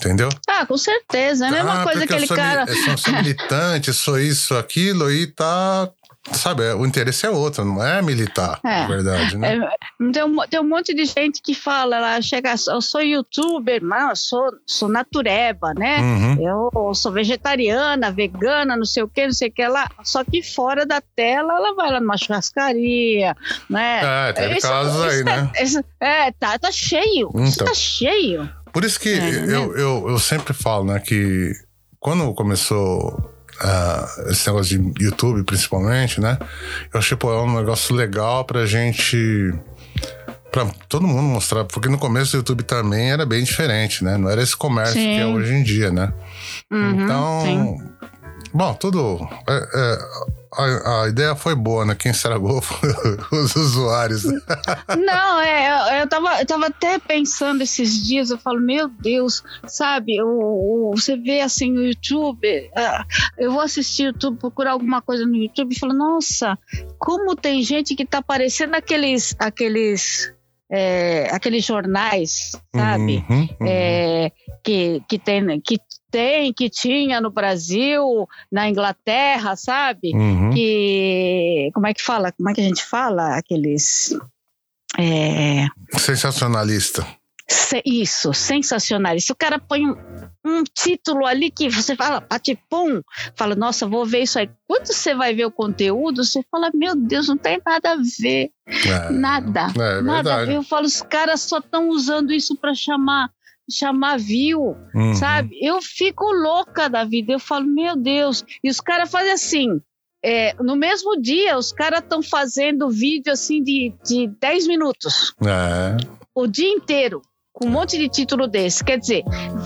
Entendeu? Ah, com certeza. É a mesma ah, coisa que aquele cara. Eu sou militante, sou isso, aquilo, e tá Sabe, o interesse é outro, não é militar, é, na verdade, né? É, tem, um, tem um monte de gente que fala, ela chega, eu sou youtuber, mas eu sou, sou natureba, né? Uhum. Eu sou vegetariana, vegana, não sei o que, não sei o que lá. Só que fora da tela, ela vai lá numa churrascaria, né? É, tem isso, casos aí, né? é, tá, tá cheio, então, isso tá cheio. Por isso que é, eu, né? eu, eu sempre falo, né, que quando começou uh, esse negócio de YouTube, principalmente, né? Eu achei, pô, é um negócio legal pra gente. Pra todo mundo mostrar, porque no começo do YouTube também era bem diferente, né? Não era esse comércio sim. que é hoje em dia, né? Uhum, então, sim. bom, tudo. É, é, a, a, ideia foi boa, né? Quem estragou foi <laughs> os usuários. Não, é, eu, eu, tava, eu tava até pensando esses dias, eu falo, meu Deus, sabe, o, o você vê assim no YouTube, uh, eu vou assistir YouTube, procurar alguma coisa no YouTube e falo, nossa, como tem gente que tá parecendo aqueles, aqueles é, aqueles jornais, sabe? Uhum, uhum. É, que, que, tem, que tem, que tinha no Brasil, na Inglaterra, sabe? Uhum. Que. Como é que fala? Como é que a gente fala? Aqueles. É... Sensacionalista. Isso, sensacional. Se o cara põe um, um, título ali que você fala, bate pum, fala, nossa, vou ver isso aí. Quando você vai ver o conteúdo, você fala, meu Deus, não tem nada a ver. É, nada. É nada a ver. Eu falo, os caras só estão usando isso para chamar chamar view, uhum. sabe? Eu fico louca da vida. Eu falo, meu Deus. E os caras fazem assim. É, no mesmo dia, os caras estão fazendo vídeo assim de, de 10 minutos. É. O dia inteiro com um monte de título desse. Quer dizer,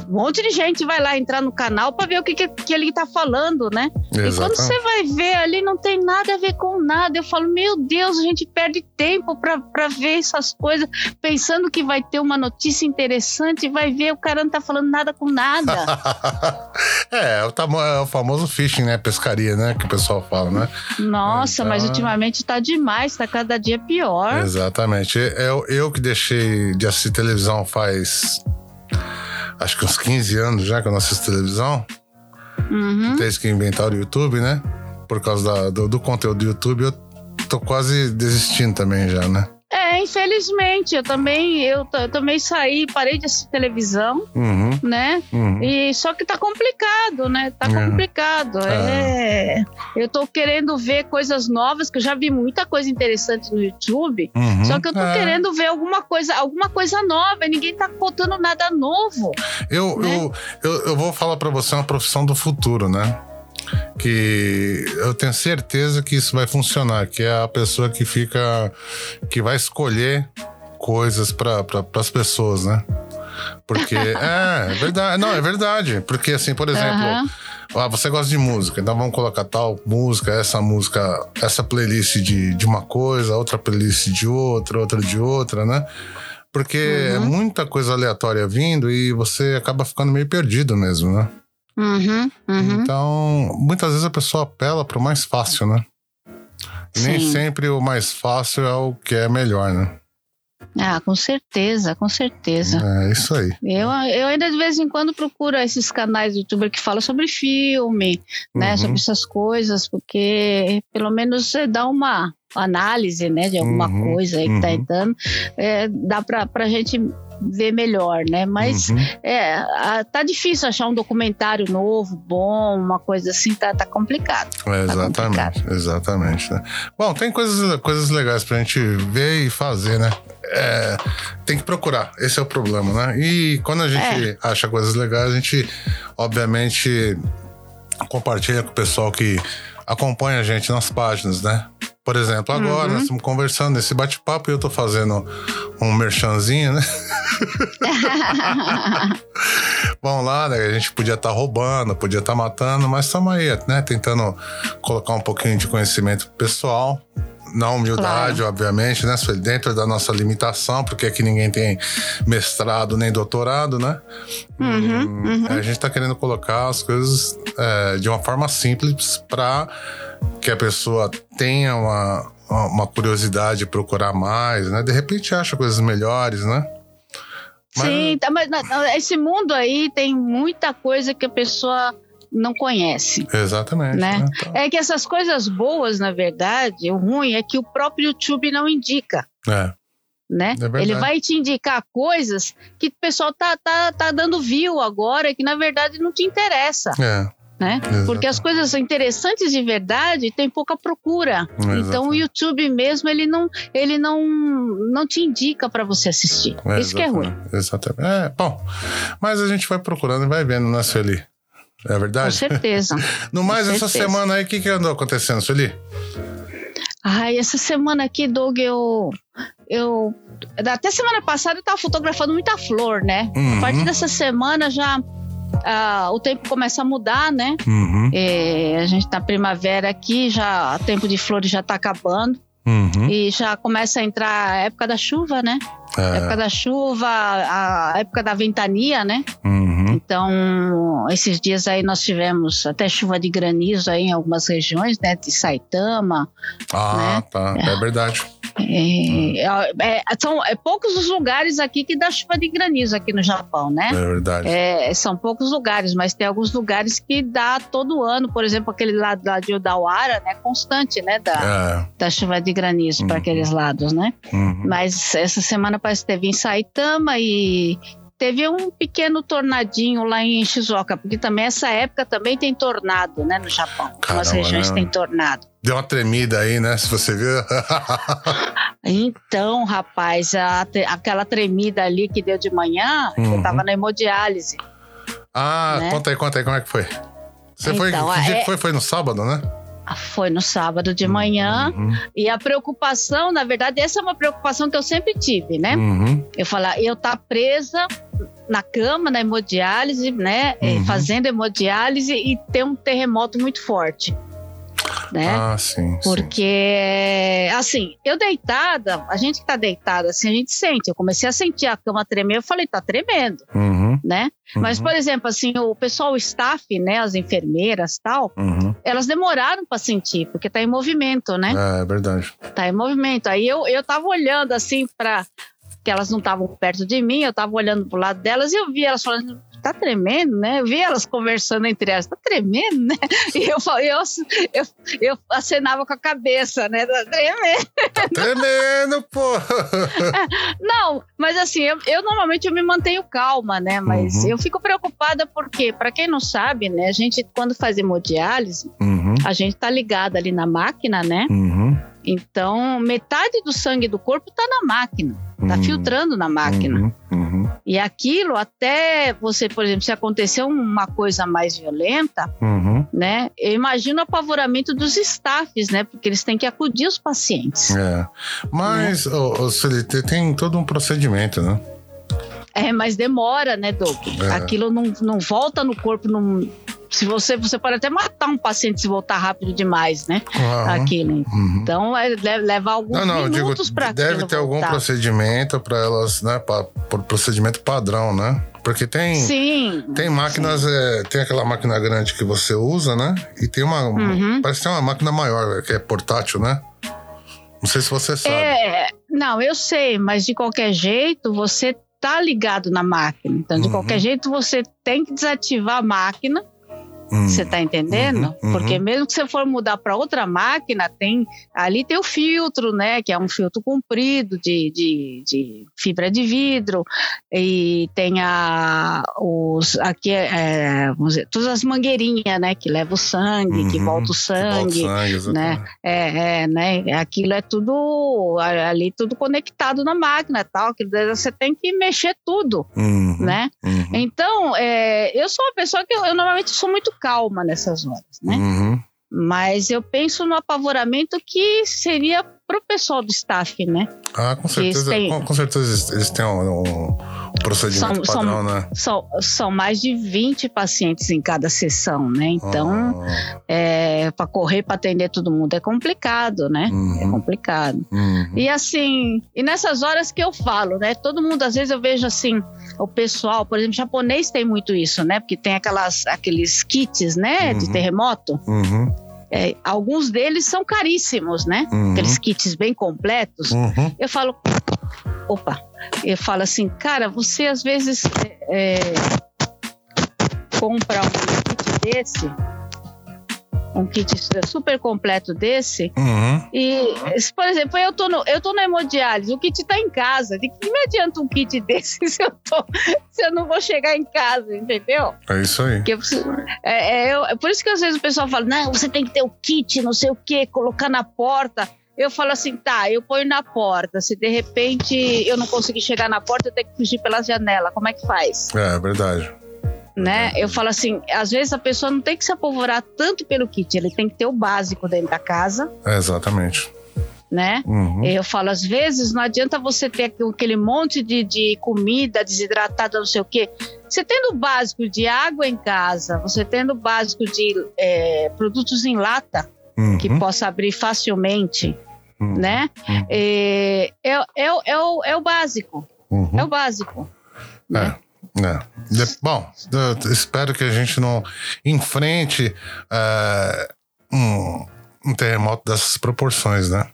um monte de gente vai lá entrar no canal para ver o que, que, que, ele tá falando, né? Exatamente. E quando você vai ver ali, não tem nada a ver com nada. Eu falo, meu Deus, a gente perde tempo para ver essas coisas, pensando que vai ter uma notícia interessante, e vai ver o cara não tá falando nada com nada. <laughs> é, é o, famoso fishing, né? Pescaria, né? Que o pessoal fala, né? Nossa, então... mas ultimamente tá demais, tá cada dia pior. Exatamente. Eu, eu que deixei de assistir televisão faz faz acho que uns 15 anos já que eu não assisto televisão. Uhum. Desde que inventaram o YouTube, né? Por causa da, do, do conteúdo do YouTube, eu tô quase desistindo também já, né? Infelizmente, eu também, eu, eu também saí, parei de assistir televisão, uhum, né? Uhum. E só que tá complicado, né? Tá é. complicado. É. é. Eu tô querendo ver coisas novas, que eu já vi muita coisa interessante no YouTube, uhum, só que eu tô é. querendo ver alguma coisa, alguma coisa nova, e ninguém tá contando nada novo. Eu, né? eu, eu, eu vou falar para você uma profissão do futuro, né? Que eu tenho certeza que isso vai funcionar, que é a pessoa que fica que vai escolher coisas para pra, as pessoas, né? Porque <laughs> é, é, verdade, não, é verdade, porque assim, por exemplo, uhum. ah, você gosta de música, então vamos colocar tal música, essa música, essa playlist de, de uma coisa, outra playlist de outra, outra de outra, né? Porque uhum. é muita coisa aleatória vindo e você acaba ficando meio perdido mesmo, né? Uhum, uhum. Então, muitas vezes a pessoa apela para o mais fácil, né? nem sempre o mais fácil é o que é melhor, né? Ah, com certeza, com certeza. É isso aí. Eu, eu ainda de vez em quando procuro esses canais do youtuber que falam sobre filme, né? Uhum. Sobre essas coisas, porque pelo menos dá uma análise, né? De alguma uhum. coisa aí que tá uhum. entrando. É, dá pra, pra gente ver melhor, né? Mas uhum. é, a, tá difícil achar um documentário novo, bom, uma coisa assim, tá, tá complicado. É, exatamente, tá complicado. exatamente. Né? Bom, tem coisas, coisas legais pra gente ver e fazer, né? É, tem que procurar, esse é o problema, né? E quando a gente é. acha coisas legais, a gente, obviamente, compartilha com o pessoal que acompanha a gente nas páginas, né? Por exemplo, agora uhum. nós estamos conversando nesse bate-papo e eu estou fazendo um merchanzinho, né? <laughs> Vamos lá, né? A gente podia estar tá roubando, podia estar tá matando, mas estamos aí, né? Tentando colocar um pouquinho de conhecimento pessoal na humildade, claro. obviamente, né? Dentro da nossa limitação, porque aqui ninguém tem mestrado nem doutorado, né? Uhum, uhum. A gente está querendo colocar as coisas é, de uma forma simples para que a pessoa tenha uma, uma curiosidade de procurar mais, né? De repente acha coisas melhores, né? Mas... Sim, tá, mas esse mundo aí tem muita coisa que a pessoa não conhece. Exatamente. Né? né? Então... É que essas coisas boas, na verdade, o ruim é que o próprio YouTube não indica. É. Né? É Ele vai te indicar coisas que o pessoal tá, tá, tá dando view agora que na verdade não te interessa. É. Né? Porque as coisas interessantes de verdade tem pouca procura. Exatamente. Então o YouTube mesmo ele não ele não não te indica para você assistir. É, Isso que é ruim. Exatamente. É, bom, mas a gente vai procurando e vai vendo, né, Sueli? É verdade? Com certeza. <laughs> no mais, essa semana aí, o que, que andou acontecendo, Sueli? Ai, essa semana aqui, Doug, eu. eu até semana passada eu tava fotografando muita flor, né? Uhum. A partir dessa semana já. Uh, o tempo começa a mudar, né? Uhum. É, a gente tá primavera aqui, já o tempo de flores já tá acabando. Uhum. E já começa a entrar a época da chuva, né? É. época da chuva, a época da ventania, né? Uhum. Então, esses dias aí nós tivemos até chuva de granizo aí em algumas regiões, né? De Saitama. Ah, né? tá. É verdade. É, é, são é, poucos os lugares aqui que dá chuva de granizo aqui no Japão, né? É verdade. É, são poucos lugares, mas tem alguns lugares que dá todo ano. Por exemplo, aquele lado lá de Odawara, né? Constante, né? Da, É. da chuva de granizo para Uhum. aqueles lados, né? Uhum. Mas essa semana parece que teve em Saitama e teve um pequeno tornadinho lá em Shizuoka, porque também essa época também tem tornado, né, no Japão. Algumas regiões né? tem tornado. Deu uma tremida aí, né? Se você viu. <laughs> <laughs> Então, rapaz, a- aquela tremida ali que deu de manhã, Uhum. eu tava na hemodiálise. ah, Né? conta aí, conta aí como é que foi. Você foi. Então, Que dia é- que foi? Foi no sábado, né? Foi no sábado de manhã. Uhum. E a preocupação, na verdade, essa é uma preocupação que eu sempre tive, né? Uhum. Eu falar, eu tá presa na cama, na hemodiálise, né? eh, Uhum. Fazendo hemodiálise e ter um terremoto muito forte. Né? Ah, sim. sim. Porque, assim, eu deitada, a gente que tá deitada, assim, a gente sente. Eu comecei a sentir a cama tremer, eu falei, tá tremendo, Uhum. né? Mas, Uhum. por exemplo, assim, o pessoal, o staff, né, as enfermeiras tal, Uhum. elas demoraram para sentir, porque tá em movimento, né? É, é verdade. Tá em movimento. Aí eu, eu tava olhando assim para que elas não estavam perto de mim, eu tava olhando pro lado delas e eu vi elas falando, tá tremendo, né? Eu vi elas conversando entre elas, tá tremendo, né? <laughs> E eu, eu, eu, eu acenava com a cabeça, né? Tá tremendo. Tá tremendo, pô! <laughs> Não, mas assim, eu, eu normalmente eu me mantenho calma, né? Mas Uhum. eu fico preocupada porque, para quem não sabe, né? A gente, quando faz hemodiálise, Uhum. a gente tá ligado ali na máquina, né? Uhum. Então, metade do sangue do corpo tá na máquina, tá Uhum. filtrando na máquina. Uhum. Uhum. E aquilo, até você, por exemplo, se acontecer uma coisa mais violenta, Uhum. né? Eu imagino o apavoramento dos staffs, né? Porque eles têm que acudir os pacientes. É. Mas, ô, ô, CLT tem todo um procedimento, né? É, mas demora, né, Doug? É. Aquilo não, não volta no corpo. Não... Se você, você pode até matar um paciente se voltar rápido demais, né? Aquilo. Uhum. Então, é, le- leva alguns Não, não, minutos para deve ter algum procedimento para elas, né? Pra, por procedimento padrão, né? Porque tem. Sim. Tem máquinas, é, tem aquela máquina grande que você usa, né? E tem uma. Uhum. Parece que tem uma máquina maior, que é portátil, né? Não sei se você sabe. É, não, eu sei, mas de qualquer jeito você tá ligado na máquina. Então, de Uhum. qualquer jeito você tem que desativar a máquina. Hum. Você tá entendendo? Uhum, uhum. Porque mesmo que você for mudar para outra máquina, tem ali tem o filtro, né? Que é um filtro comprido de, de, de fibra de vidro e tem a os aqui é, vamos dizer, todas as mangueirinhas, né? Que leva o sangue, que Uhum, volta o Que volta o sangue. sangue, exatamente. É, é, né? Aquilo é tudo ali, tudo conectado na máquina, tal. Aquilo daí você tem que mexer tudo, Uhum, né? uhum, Então, é, eu sou uma pessoa que eu, eu normalmente sou muito calma nessas horas, né? uhum. Mas eu penso no apavoramento que seria pro pessoal do staff, né? Ah, com certeza. Com, com certeza eles, eles têm um, um procedimento São- padrão, né? São, são mais de 20 pacientes em cada sessão, né? Então, Ah, é, para correr para atender todo mundo é complicado, né? É uhum, complicado. uhum. E assim, e nessas horas que eu falo, né? Todo mundo, às vezes eu vejo assim, o pessoal, por exemplo, japonês tem muito isso, né? Porque tem aquelas, aqueles kits, né? De Uhum. terremoto. Uhum, É, alguns deles são caríssimos, né? uhum, Aqueles kits bem completos. uhum. Eu falo, opa, eu falo assim, cara, você às vezes é, é, compra um kit desse, um kit super completo desse, Uhum. e, por exemplo, eu tô, no, eu tô na hemodiálise, o kit tá em casa. De que me adianta um kit <laughs> desse se eu, tô, se eu não vou chegar em casa, entendeu? É isso aí. Eu preciso- é, é, eu- é por isso que às vezes o pessoal fala, não, você tem que ter o kit, não sei o quê, colocar na porta. Eu falo assim, tá, eu ponho na porta. Se de repente eu não conseguir chegar na porta, eu tenho que fugir pela janela. Como é que faz? É, é verdade. Né? Eu falo assim, às vezes a pessoa não tem que se apavorar tanto pelo kit, ele tem que ter o básico dentro da casa, É, exatamente. né? Uhum. Eu falo, às vezes não adianta você ter aqu- aquele monte de, de comida desidratada, não sei o quê. Você tendo o básico de água em casa, você tendo o básico de é, produtos em lata, Uhum. que possa abrir facilmente, Uhum. né? Uhum. É, é, é, o- é, o, é o básico, Uhum. é o básico. né? É. É. De- bom, espero que a gente não enfrente é, um, um terremoto dessas proporções, né?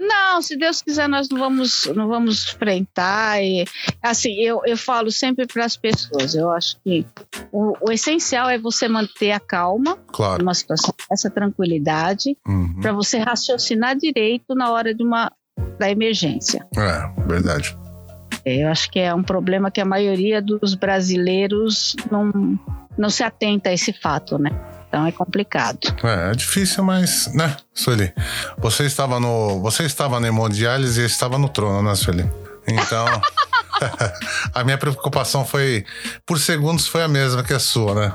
Não, se Deus quiser, nós não vamos, não vamos enfrentar. E, assim, eu, eu falo sempre para as pessoas, eu acho que o, o, essencial é você manter a calma, claro. uma situação, essa tranquilidade, uhum. para você raciocinar direito na hora de uma da emergência. É, verdade. Eu acho que é um problema que a maioria dos brasileiros não, não se atenta a esse fato, né? Então é complicado. É, é difícil, mas, né, Sueli? Você estava no. Você estava na hemodiálise e estava no trono, né, Sueli? Então. <laughs> <laughs> a minha preocupação foi. Por segundos foi a mesma que a sua, né?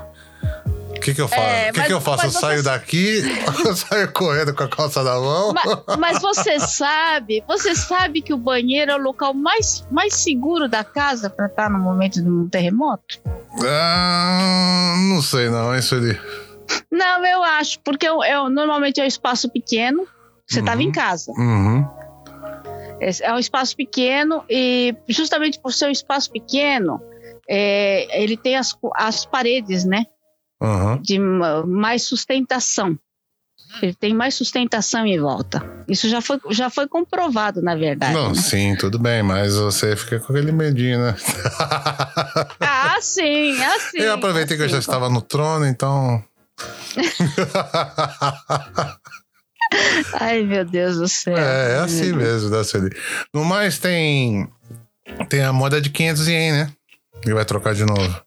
O que, que eu faço? É, o que, que eu faço? Eu saio daqui <laughs> eu saio correndo com a calça na mão? Mas, mas, você sabe, você sabe que o banheiro é o local mais, mais seguro da casa para estar no momento de um terremoto? Ah, não sei não, isso ali. Não, eu acho, porque eu, eu normalmente é um espaço pequeno, você estava uhum. em casa. Uhum. É, é, um espaço pequeno e justamente por ser um espaço pequeno, é, ele tem as, as paredes, né? Uhum. De mais sustentação. Ele tem mais sustentação em volta. Isso já foi, já foi comprovado, na verdade. Não, né? sim, tudo bem, mas você fica com aquele medinho, né? ah, sim, <laughs> assim. Eu aproveitei assim, que eu já estava no trono, então <laughs> Ai, meu Deus do céu. É, é assim mesmo, da Celi. No mais, tem, tem a moda de 500 ien, né? E vai trocar de novo.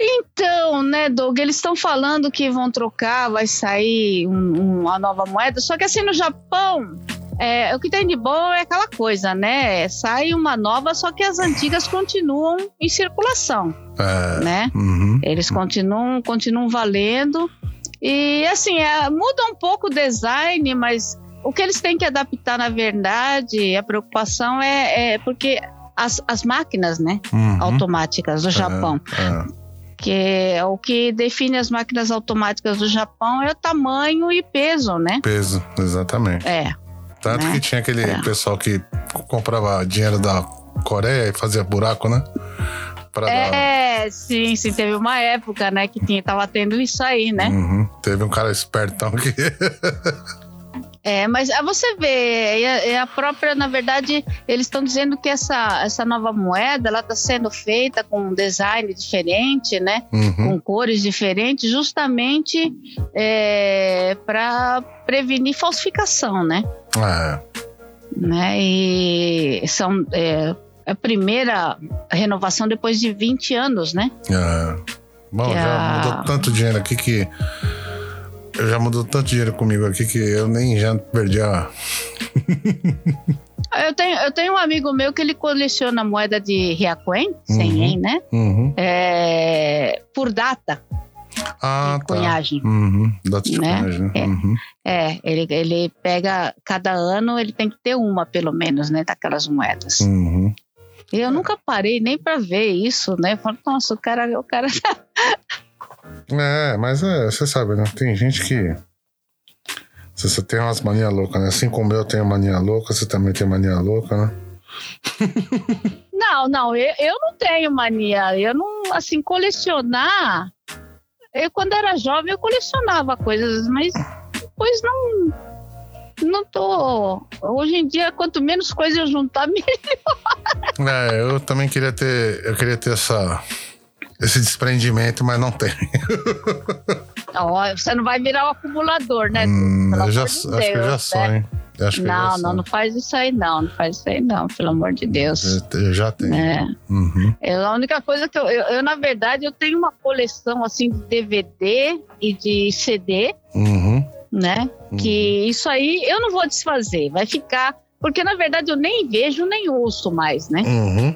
Então, né, Doug, eles estão falando que vão trocar, vai sair um, uma nova moeda, só que assim no Japão, é, o que tem de bom é aquela coisa, né? Sai uma nova, só que as antigas continuam em circulação, é, né? Uhum, Eles continuam, continuam valendo e assim é, muda um pouco o design, mas o que eles têm que adaptar, na verdade, a preocupação é, é porque as, as máquinas, né, uhum, automáticas do é, Japão é. que é o que define as máquinas automáticas do Japão é o tamanho e peso, né? Peso, exatamente. É. Tanto né? que tinha aquele pessoal que comprava dinheiro da Coreia e fazia buraco, né? Pra dar. É, sim, sim, teve uma época, né, que tinha, tava tendo isso aí, né? Uhum. Teve um cara espertão que. <laughs> É, mas ah, você vê, é a, é a própria, na verdade, eles estão dizendo que essa, essa nova moeda, ela está sendo feita com um design diferente, né? Uhum. Com cores diferentes, justamente é, para prevenir falsificação, né? É. né? E são é, a primeira renovação depois de 20 anos, né? é. Bom, Que já a- mudou tanto dinheiro aqui que. Já mudou tanto dinheiro comigo aqui que eu nem já perdi a. <laughs> Eu tenho, eu tenho um amigo meu que ele coleciona moeda de Ryakuen, 100 Uhum. ien, né? Uhum. É, por data Ah, de tá. cunhagem. Uhum. Data de Né? cunhagem. É. Uhum. É, ele, ele pega, cada ano ele tem que ter uma, pelo menos, né, daquelas moedas. Uhum. Eu nunca parei nem pra ver isso, né? Falo, nossa, o cara, o cara <laughs> É, mas é, você sabe, né? Tem gente que. Você tem umas manias loucas, né? Assim como eu tenho mania louca, você também tem mania louca, né? <laughs> Não, não, eu, eu não tenho mania. Eu não, assim, colecionar. Eu, quando era jovem, eu colecionava coisas, mas depois não. Não tô. Hoje em dia, quanto menos coisa eu juntar, <laughs> melhor. É, eu também queria ter. Eu queria ter essa. Esse desprendimento, mas não tem. Ó, Você não vai virar um acumulador, né? Hum, eu já, de acho que eu já sou, né? hein? Já Não, sou. não, não faz isso aí, não. Não faz isso aí, não, pelo amor de Deus. Eu, eu já tenho. É. Uhum. É a única coisa que eu, eu, eu, na verdade, eu tenho uma coleção assim de DVD e de CD, Uhum. Né? Uhum. Que isso aí eu não vou desfazer, vai ficar. Porque na verdade eu nem vejo nem ouço mais, né? Uhum.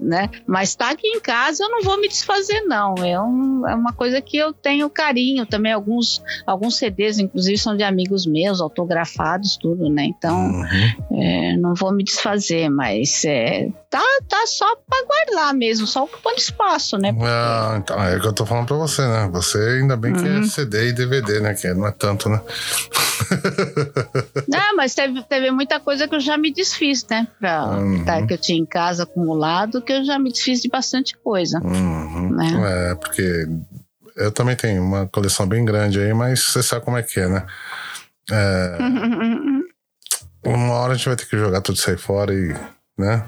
Né? Mas tá aqui em casa eu não vou me desfazer, não. É, um- é uma coisa que eu tenho carinho também. Alguns, alguns CDs, inclusive, são de amigos meus, autografados, tudo, né? Então, Uhum. é, não vou me desfazer, mas é, tá, tá só para guardar mesmo, só ocupando espaço, né? Ah, então, é o que eu tô falando pra você, né? Você ainda bem que é Uhum. CD e DVD, né? Que não é tanto, né? <laughs> Não, mas teve, teve muita coisa que eu já me desfiz, né? Pra, Uhum. tá, que eu tinha em casa acumulado, que eu já me desfiz de bastante coisa. Uhum. Né? É, porque eu também tenho uma coleção bem grande aí, mas você sabe como é que é, né? É, <laughs> uma hora a gente vai ter que jogar tudo isso aí fora e, né?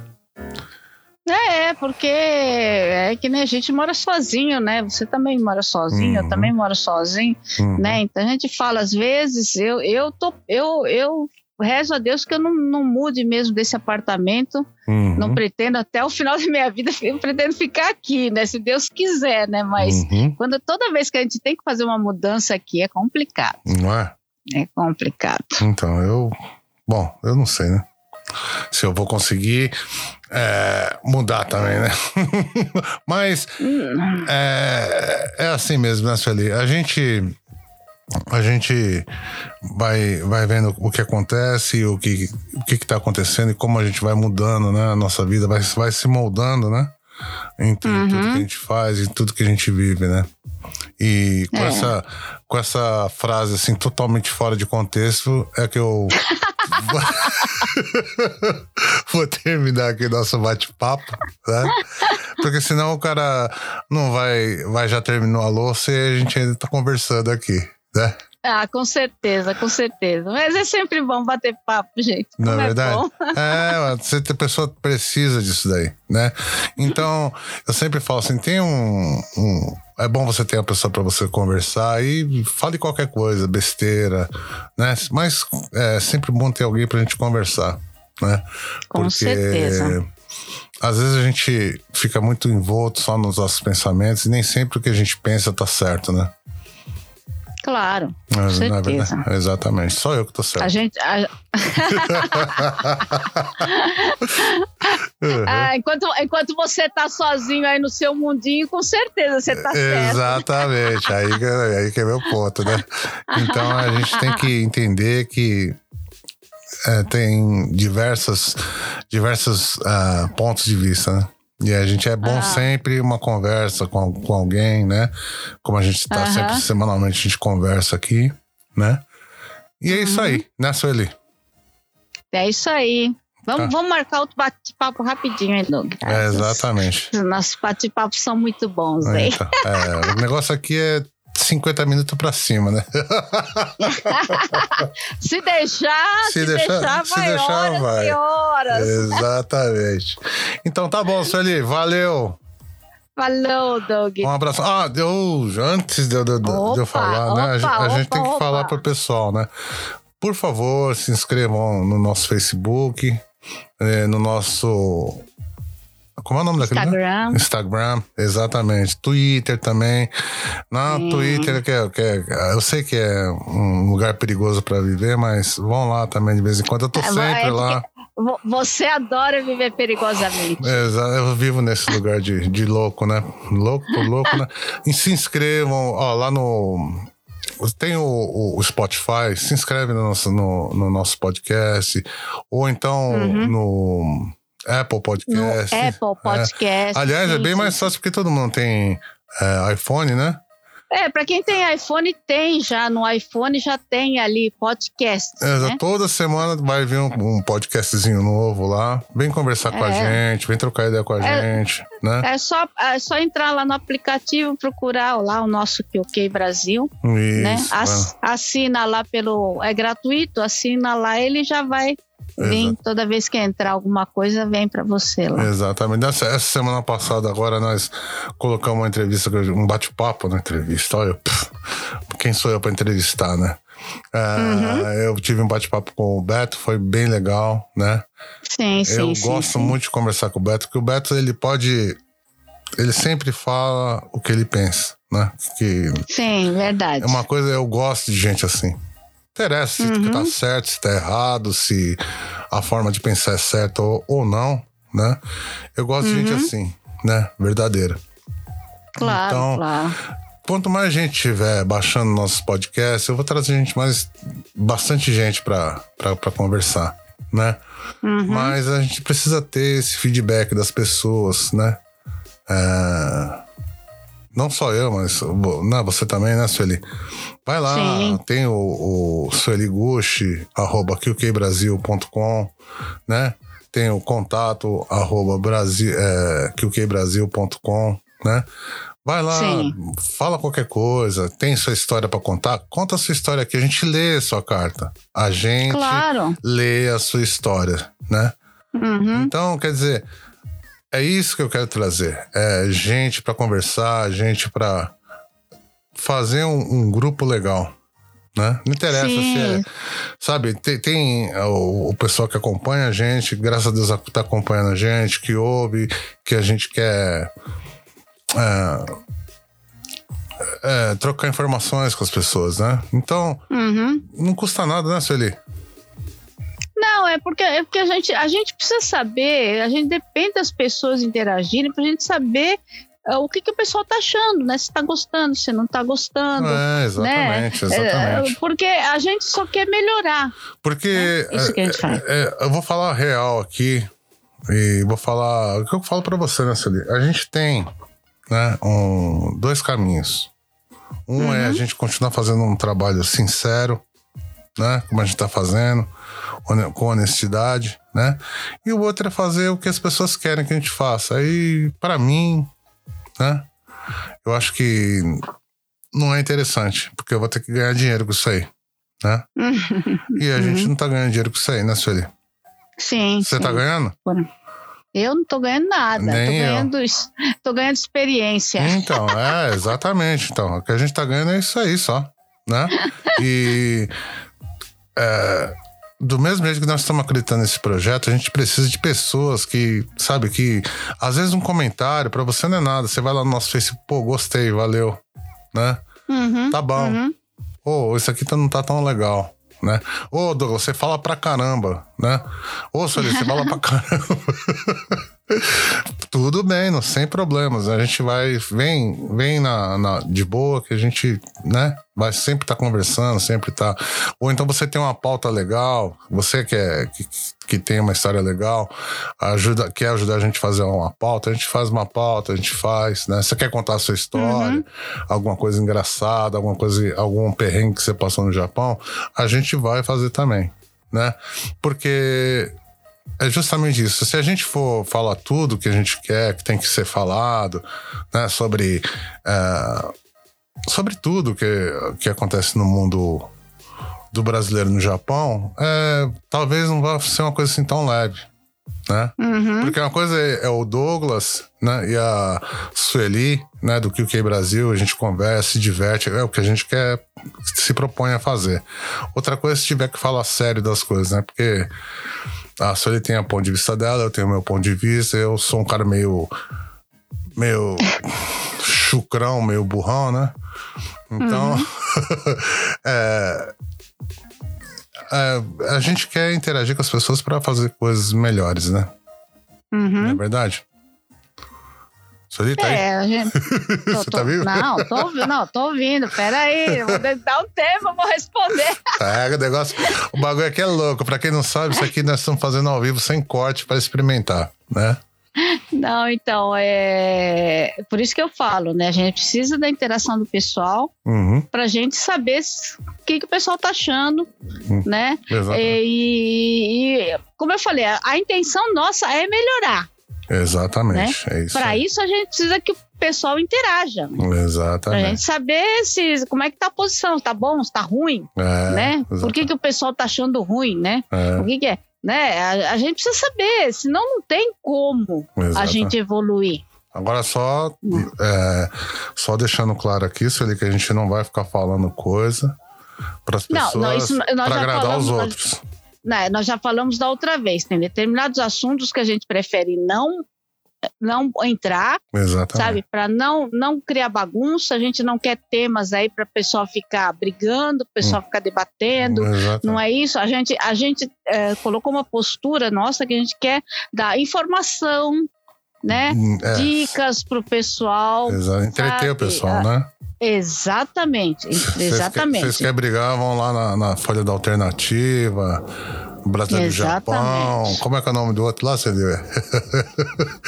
É, porque é que nem a gente mora sozinho, né? Você também mora sozinho, Uhum. eu também moro sozinho, Uhum. né? Então a gente fala, às vezes, eu, eu tô, eu, eu rezo a Deus que eu não, não mude mesmo desse apartamento, Uhum. não pretendo até o final <laughs> da minha vida, eu pretendo ficar aqui, né? Se Deus quiser, né? Mas Uhum. quando toda vez que a gente tem que fazer uma mudança aqui, é complicado, Não é? é complicado. Então, eu. Bom, eu não sei, né? Se eu vou conseguir é, mudar também, né? <laughs> Mas Hum, é, é assim mesmo, né, Sueli? A gente. A gente vai, vai vendo o que acontece, o que o que está acontecendo e como a gente vai mudando, né? A nossa vida vai, vai se moldando, né? Em Uhum. tudo que a gente faz, em tudo que a gente vive, né? E com, É. essa, com essa frase assim, totalmente fora de contexto, é que eu <laughs> vou terminar aqui nosso bate-papo, né? Porque senão o cara não vai, vai já terminou a louça e a gente ainda tá conversando aqui, né? Ah, com certeza, com certeza. Mas é sempre bom bater papo, gente. Não Como é verdade? <laughs> É, você, a pessoa precisa disso daí, né? Então, eu sempre falo assim, tem um... um- é bom você ter uma pessoa para você conversar e fale qualquer coisa, besteira, né? Mas é sempre bom ter alguém pra gente conversar, né? Com certeza. Às vezes a gente fica muito envolto só nos nossos pensamentos e nem sempre o que a gente pensa tá certo, né? Claro, com é- é certeza. verdade? <laughs> Exatamente. Só eu que tô A certo. gente. a- Uhum. <laughs> <laughs> Ah, enquanto, enquanto você tá sozinho aí no seu mundinho, com certeza você tá certo. Exatamente, aí, que- aí que é meu ponto, né? Então a gente tem que entender que é, tem diversas, diversos ah, pontos de vista, né? E a gente é bom Ah. sempre uma conversa com, com alguém, né? Como a gente tá Aham. sempre semanalmente, a gente conversa aqui, né? E é isso Uhum. aí, né, Sueli? É isso aí. Vamos, Tá. vamos marcar outro bate-papo rapidinho, hein, Doug? É, exatamente. Os nossos bate-papos são muito bons, hein? Então, é, o negócio aqui é 50 minutos pra cima, né? <laughs> Se deixar, Se se, deixar- deixar, se vai deixar, horas vai. horas. Exatamente. Então tá bom, Sueli, valeu. Falou, Doug. Um abraço. Ah, eu, antes de eu, de eu- de eu Opa, falar, né? A gente, a opa, gente tem que opa, falar opa. pro pessoal, né? Por favor, se inscrevam no nosso Facebook, eh, no nosso. Como é o nome daquele? né? Instagram. Instagram, exatamente. Twitter também. Na Sim. Twitter, que é, que é- eu sei que é um lugar perigoso para viver, mas vão lá também de vez em quando. Eu tô É, sempre é lá. Vo- Você adora viver perigosamente. Exa- eu vivo nesse lugar de, de louco, né? Louco por louco, né? <laughs> E se inscrevam, ó, lá no. Tem o, o- o Spotify, se inscreve no nosso, no, no nosso podcast, ou então Uhum. no Apple No Podcast. Apple Podcast. Aliás, é sim, bem sim, mais fácil porque todo mundo tem é, iPhone, né? É, para quem tem iPhone, tem já. No iPhone já tem ali podcast. Exa- né? Toda semana vai vir um, um podcastzinho novo lá. Vem conversar com a É. gente, vem trocar ideia com a É. gente, né? É só, é só entrar lá no aplicativo, procurar lá o nosso QQ Brasil, Isso. né? vai. Ass- assina lá pelo. É gratuito, assina lá, ele já vai vir. Exato. Toda vez que entrar alguma coisa, vem para você lá. Exatamente. Essa, essa semana passada, agora, nós colocamos uma entrevista, um bate-papo na entrevista. Olha, pff, quem sou eu para entrevistar, né? É, Uhum. Eu tive um bate-papo com o Beto, foi bem legal, né? Sim, sim. eu sim, gosto sim. muito de conversar com o Beto, porque o Beto, ele pode... Ele sempre fala o que ele pensa, né? Que Sim, verdade. é uma coisa, eu gosto de gente assim. Interessa se Uhum. tá certo, se tá errado, se a forma de pensar é certa ou, ou não, né? Eu gosto de Uhum. gente assim, né? Verdadeira. Claro, então, claro. Quanto mais gente tiver baixando nossos podcasts, eu vou trazer gente mais. bastante gente pra conversar, né? Uhum. Mas a gente precisa ter esse feedback das pessoas, né? É, Não só eu, mas né, você também, né, Sueli? Vai lá, Sim. tem o, o Sueli Gucci, arroba qkbrasil.com, né? Tem o contato, arroba brasi, é, qkbrasil.com, né? Vai lá, Sim. fala qualquer coisa, tem sua história para contar, conta a sua história aqui, a gente lê a sua carta. A gente Claro. lê a sua história, né? Uhum. Então, quer dizer, é isso que eu quero trazer. É gente para conversar, gente para fazer um, um grupo legal. Né? Não interessa Sim. se é. Sabe, tem, tem, é, o, o pessoal que acompanha a gente, graças a Deus está acompanhando a gente, que ouve, que a gente quer. é, é, trocar informações com as pessoas, né? Então, Uhum. não custa nada, né, Sueli? Não, é porque, é porque a, gente, a gente precisa saber, a gente depende das pessoas interagirem pra gente saber ah, o que, que o pessoal tá achando, né? Se tá gostando, se não tá gostando. É, exatamente, né? exatamente. É, porque a gente só quer melhorar. Porque É, isso que a gente é, faz. é, eu vou falar a real aqui e vou falar o que eu falo pra você, né, Sueli? A gente tem né, um, dois caminhos. Um é a Uhum. gente continuar fazendo um trabalho sincero, né, como a gente tá fazendo, com honestidade, né? E o outro é fazer o que as pessoas querem que a gente faça. Aí, pra mim, né, eu acho que não é interessante, porque eu vou ter que ganhar dinheiro com isso aí, né? <laughs> E a gente não tá ganhando dinheiro com isso aí, né, Sueli? Sim. Você sim. tá ganhando? Eu não tô ganhando nada. Nem tô, ganhando, tô ganhando experiência. Então, é, <laughs> exatamente. Então, o que a gente tá ganhando é isso aí só, né? E é, do mesmo jeito que nós estamos acreditando nesse projeto, a gente precisa de pessoas que, sabe, que às vezes um comentário pra você não é nada. Você vai lá no nosso Facebook, pô, gostei, valeu, né? Uhum, Tá bom. uhum. Ô, isso aqui tá- não tá tão legal, né? Ô, Douglas, você fala pra caramba, né? Ô, Sueli, você fala pra caramba. <laughs> Tudo bem, não, sem problemas. A gente vai, vem, vem na, na- de boa que a gente, né? Vai sempre estar conversando, sempre tá. Ou então você tem uma pauta legal, você que, é, que, que tem uma história legal, ajuda, quer ajudar a gente a fazer uma pauta, a gente faz uma pauta, a gente faz, né? Você quer contar a sua história, alguma coisa engraçada, alguma coisa, algum perrengue que você passou no Japão, a gente vai fazer também, né? Porque é justamente isso. Se a gente for falar tudo que a gente quer, que tem que ser falado, né, sobre, é, sobre tudo que, que acontece no mundo do brasileiro no Japão, é, talvez não vá ser uma coisa assim tão leve, né? Uhum. Porque uma coisa é, é o Douglas, né, e a Sueli, né, do QQ Brasil, a gente conversa, se diverte, é o que a gente quer, se propõe a fazer. Outra coisa é se tiver que falar sério das coisas, né, porque a Sueli tem o ponto de vista dela, eu tenho o meu ponto de vista, eu sou um cara meio, meio chucrão, meio burrão, né, então, <laughs> é, é, a gente quer interagir com as pessoas para fazer coisas melhores, né? Uhum. Não é verdade? Sueli, tá aí? É, a gente. <laughs> Tô, Você tô- tá vivo? Não, tô, não, tô ouvindo. Peraí, eu vou dar um tempo, eu vou responder. Pega o negócio. O bagulho aqui é louco. Pra quem não sabe, isso aqui nós estamos fazendo ao vivo sem corte para experimentar, né? Não, então, é. Por isso que eu falo, né? A gente precisa da interação do pessoal Uhum, pra gente saber o que, que o pessoal tá achando, Hum. né? E, e, como eu falei, a, a intenção nossa é melhorar. Exatamente. É isso. Para isso, a gente precisa que o pessoal interaja. Pra Exatamente. gente saber se, como é que tá a posição, se tá bom, se tá ruim, É, né? Por que, exatamente. que o pessoal tá achando ruim, né? É, O que, que é? Né? A, a gente precisa saber, senão não tem como a exatamente. gente evoluir. Agora só, é, só deixando claro aqui, Sueli, que a gente não vai ficar falando coisa para as pessoas para agradar falamos, os outros. Né? Nós já falamos da outra vez, tem determinados assuntos que a gente prefere não não entrar, Exatamente. sabe? Para não não criar bagunça, a gente não quer temas aí para o pessoal ficar brigando, o pessoal ficar debatendo. Exatamente. Não é isso? A gente, a gente é, colocou uma postura nossa que a gente quer dar informação, né? É, Dicas para o pessoal. Exa- Entreter sabe? o pessoal, né? Exatamente, exatamente. Vocês querem brigar, vão lá na, na Folha da Alternativa, Brasileiro do Japão. Como é que é o nome do outro lá, você viu?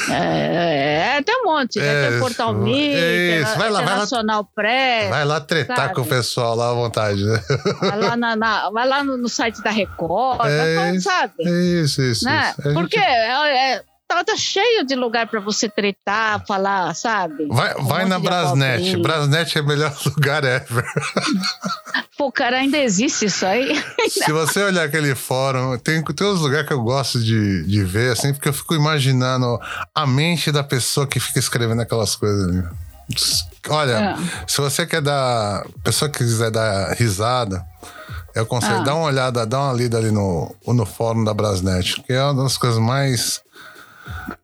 É, é, tem um monte, né? Tem o Portal Mídia, isso. Vai lá, vai lá. Internacional Press, Vai lá tretar sabe? com o pessoal lá à vontade, né? vai lá, na- na- vai lá no, no site da Record, É vai, isso. sabe? Isso, isso. Né? isso. Porque gente- é, é, tá, tá cheio de lugar para você tretar, falar, sabe? Vai, Um vai monte na Brasnet. abobrinha. Brasnet é o melhor <laughs> lugar ever. Pô, cara, ainda existe isso aí? <laughs> Se você olhar aquele fórum, tem, tem uns lugares que eu gosto de, de ver, assim, porque eu fico imaginando a mente da pessoa que fica escrevendo aquelas coisas ali. Olha, Ah. se você quer dar. Pessoa que quiser dar risada, eu aconselho, Ah. dá uma olhada, dá uma lida ali no, no fórum da Brasnet, que é uma das coisas mais.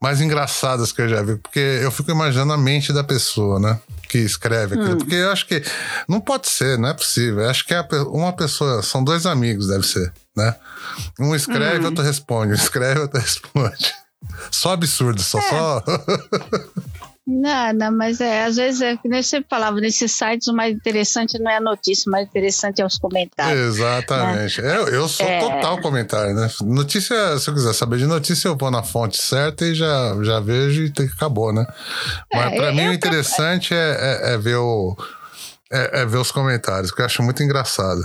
Mais engraçadas que eu já vi, porque eu fico imaginando a mente da pessoa, né? Que escreve Hum. aquilo. Porque eu acho que não pode ser, não é possível. Eu acho que é uma pessoa, são dois amigos, deve ser, né? Um escreve, Hum. outro responde. Um escreve, outro <laughs> responde. Só absurdo, só, só. <laughs> Não, não, mas é, às vezes, é, nem eu sempre falava, nesses sites o mais interessante não é a notícia, o mais interessante é os comentários. Exatamente. Eu, eu sou É. total comentário, né? Notícia, se eu quiser saber de notícia, eu vou na fonte certa e já, já vejo e acabou, né? Mas É, pra mim o interessante é, é- é ver o. É, é ver os comentários, que eu acho muito engraçado.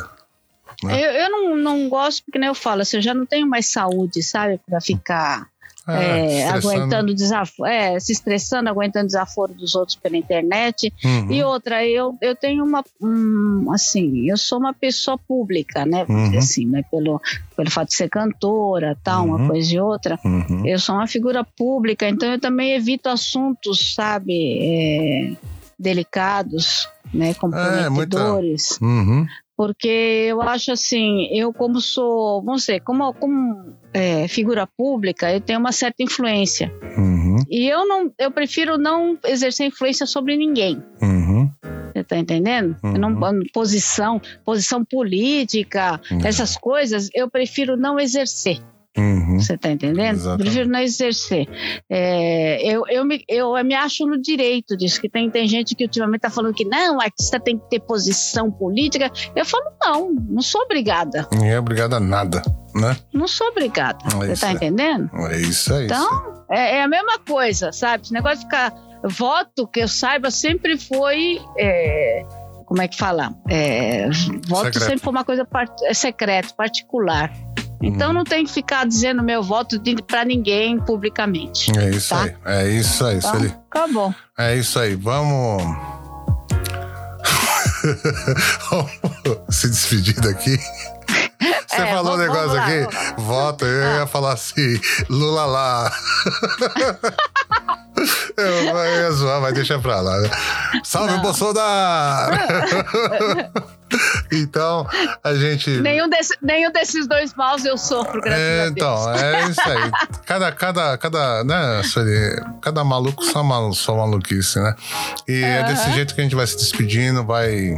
né? Eu, eu não, não gosto, porque nem eu falo, assim, eu já não tenho mais saúde, sabe, para ficar é, estressando. aguentando desaforo, é, se estressando, aguentando desaforo dos outros pela internet. Uhum. E outra, eu, eu tenho uma, hum, assim, eu sou uma pessoa pública, né, Uhum. assim, né, pelo, pelo fato de ser cantora, tal, Uhum. uma coisa e outra. Uhum. Eu sou uma figura pública, então eu também evito assuntos, sabe, é, delicados, né, É, muita- comprometedores Uhum. Porque eu acho assim, eu como sou, vamos dizer, como, como é, figura pública, eu tenho uma certa influência. Uhum. E eu não, eu prefiro não exercer influência sobre ninguém. Uhum. Você tá entendendo? Eu não, posição, posição política, Uhum. essas coisas, eu prefiro não exercer. Uhum. Você tá entendendo? Exatamente. Prefiro não exercer. É, eu, eu, me, eu me acho no direito disso, que tem, tem gente que ultimamente tá falando que não, o artista tem que ter posição política. Eu falo, não, não sou obrigada. Ninguém é obrigado a nada, né? Não sou obrigada. É Você tá aí. entendendo? É isso aí. Então, é, é a mesma coisa, sabe? Esse negócio de ficar. Voto, que eu saiba, sempre foi. é, como é que fala? É, voto Secreto. sempre foi uma coisa part, é secreto, particular. Então Uhum. não tem que ficar dizendo meu voto pra ninguém publicamente. É isso Tá. aí. É isso aí, Então, Sueli. acabou. É isso aí. Vamos. <laughs> Vamos se despedir daqui. <laughs> Você É, falou um negócio lá, aqui, voto, eu Ah. ia falar assim, Lula lá. <laughs> eu, eu ia zoar, mas deixa pra lá. né? Salve Não. Bolsonaro! <laughs> então, a gente. Nenhum, desse- nenhum desses dois maus eu sofro, graças É, a Deus. então, é isso aí. Cada, cada, cada, né, cada maluco só, malu, só maluquice, né? E é desse jeito que a gente vai se despedindo, vai.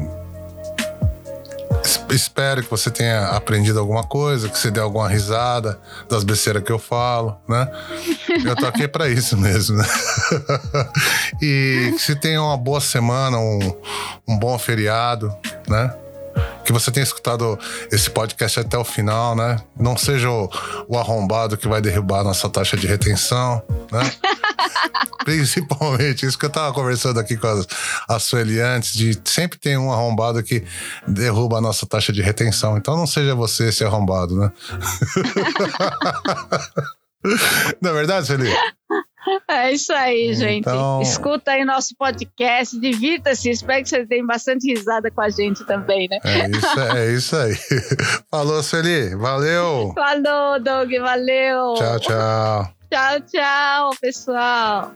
Es- Espero que você tenha aprendido alguma coisa, que você dê alguma risada das besteiras que eu falo, né? Eu tô aqui pra isso mesmo, né? <laughs> e que você tenha uma boa semana, um, um bom feriado, né? Que você tenha escutado esse podcast até o final, né? Não seja o, o arrombado que vai derrubar a nossa taxa de retenção, né? <laughs> Principalmente, isso que eu tava conversando aqui com a, a Sueli antes, de sempre tem um arrombado que derruba a nossa taxa de retenção. Então não seja você esse arrombado, né? <laughs> Não é verdade, Sueli? <laughs> É isso aí, gente. Então- Escuta aí nosso podcast, divirta-se. Espero que vocês tenham bastante risada com a gente também, né? É isso, é isso aí. <laughs> Falou, Sueli. Valeu. Falou, Doug. Valeu. Tchau, tchau. tchau, tchau pessoal.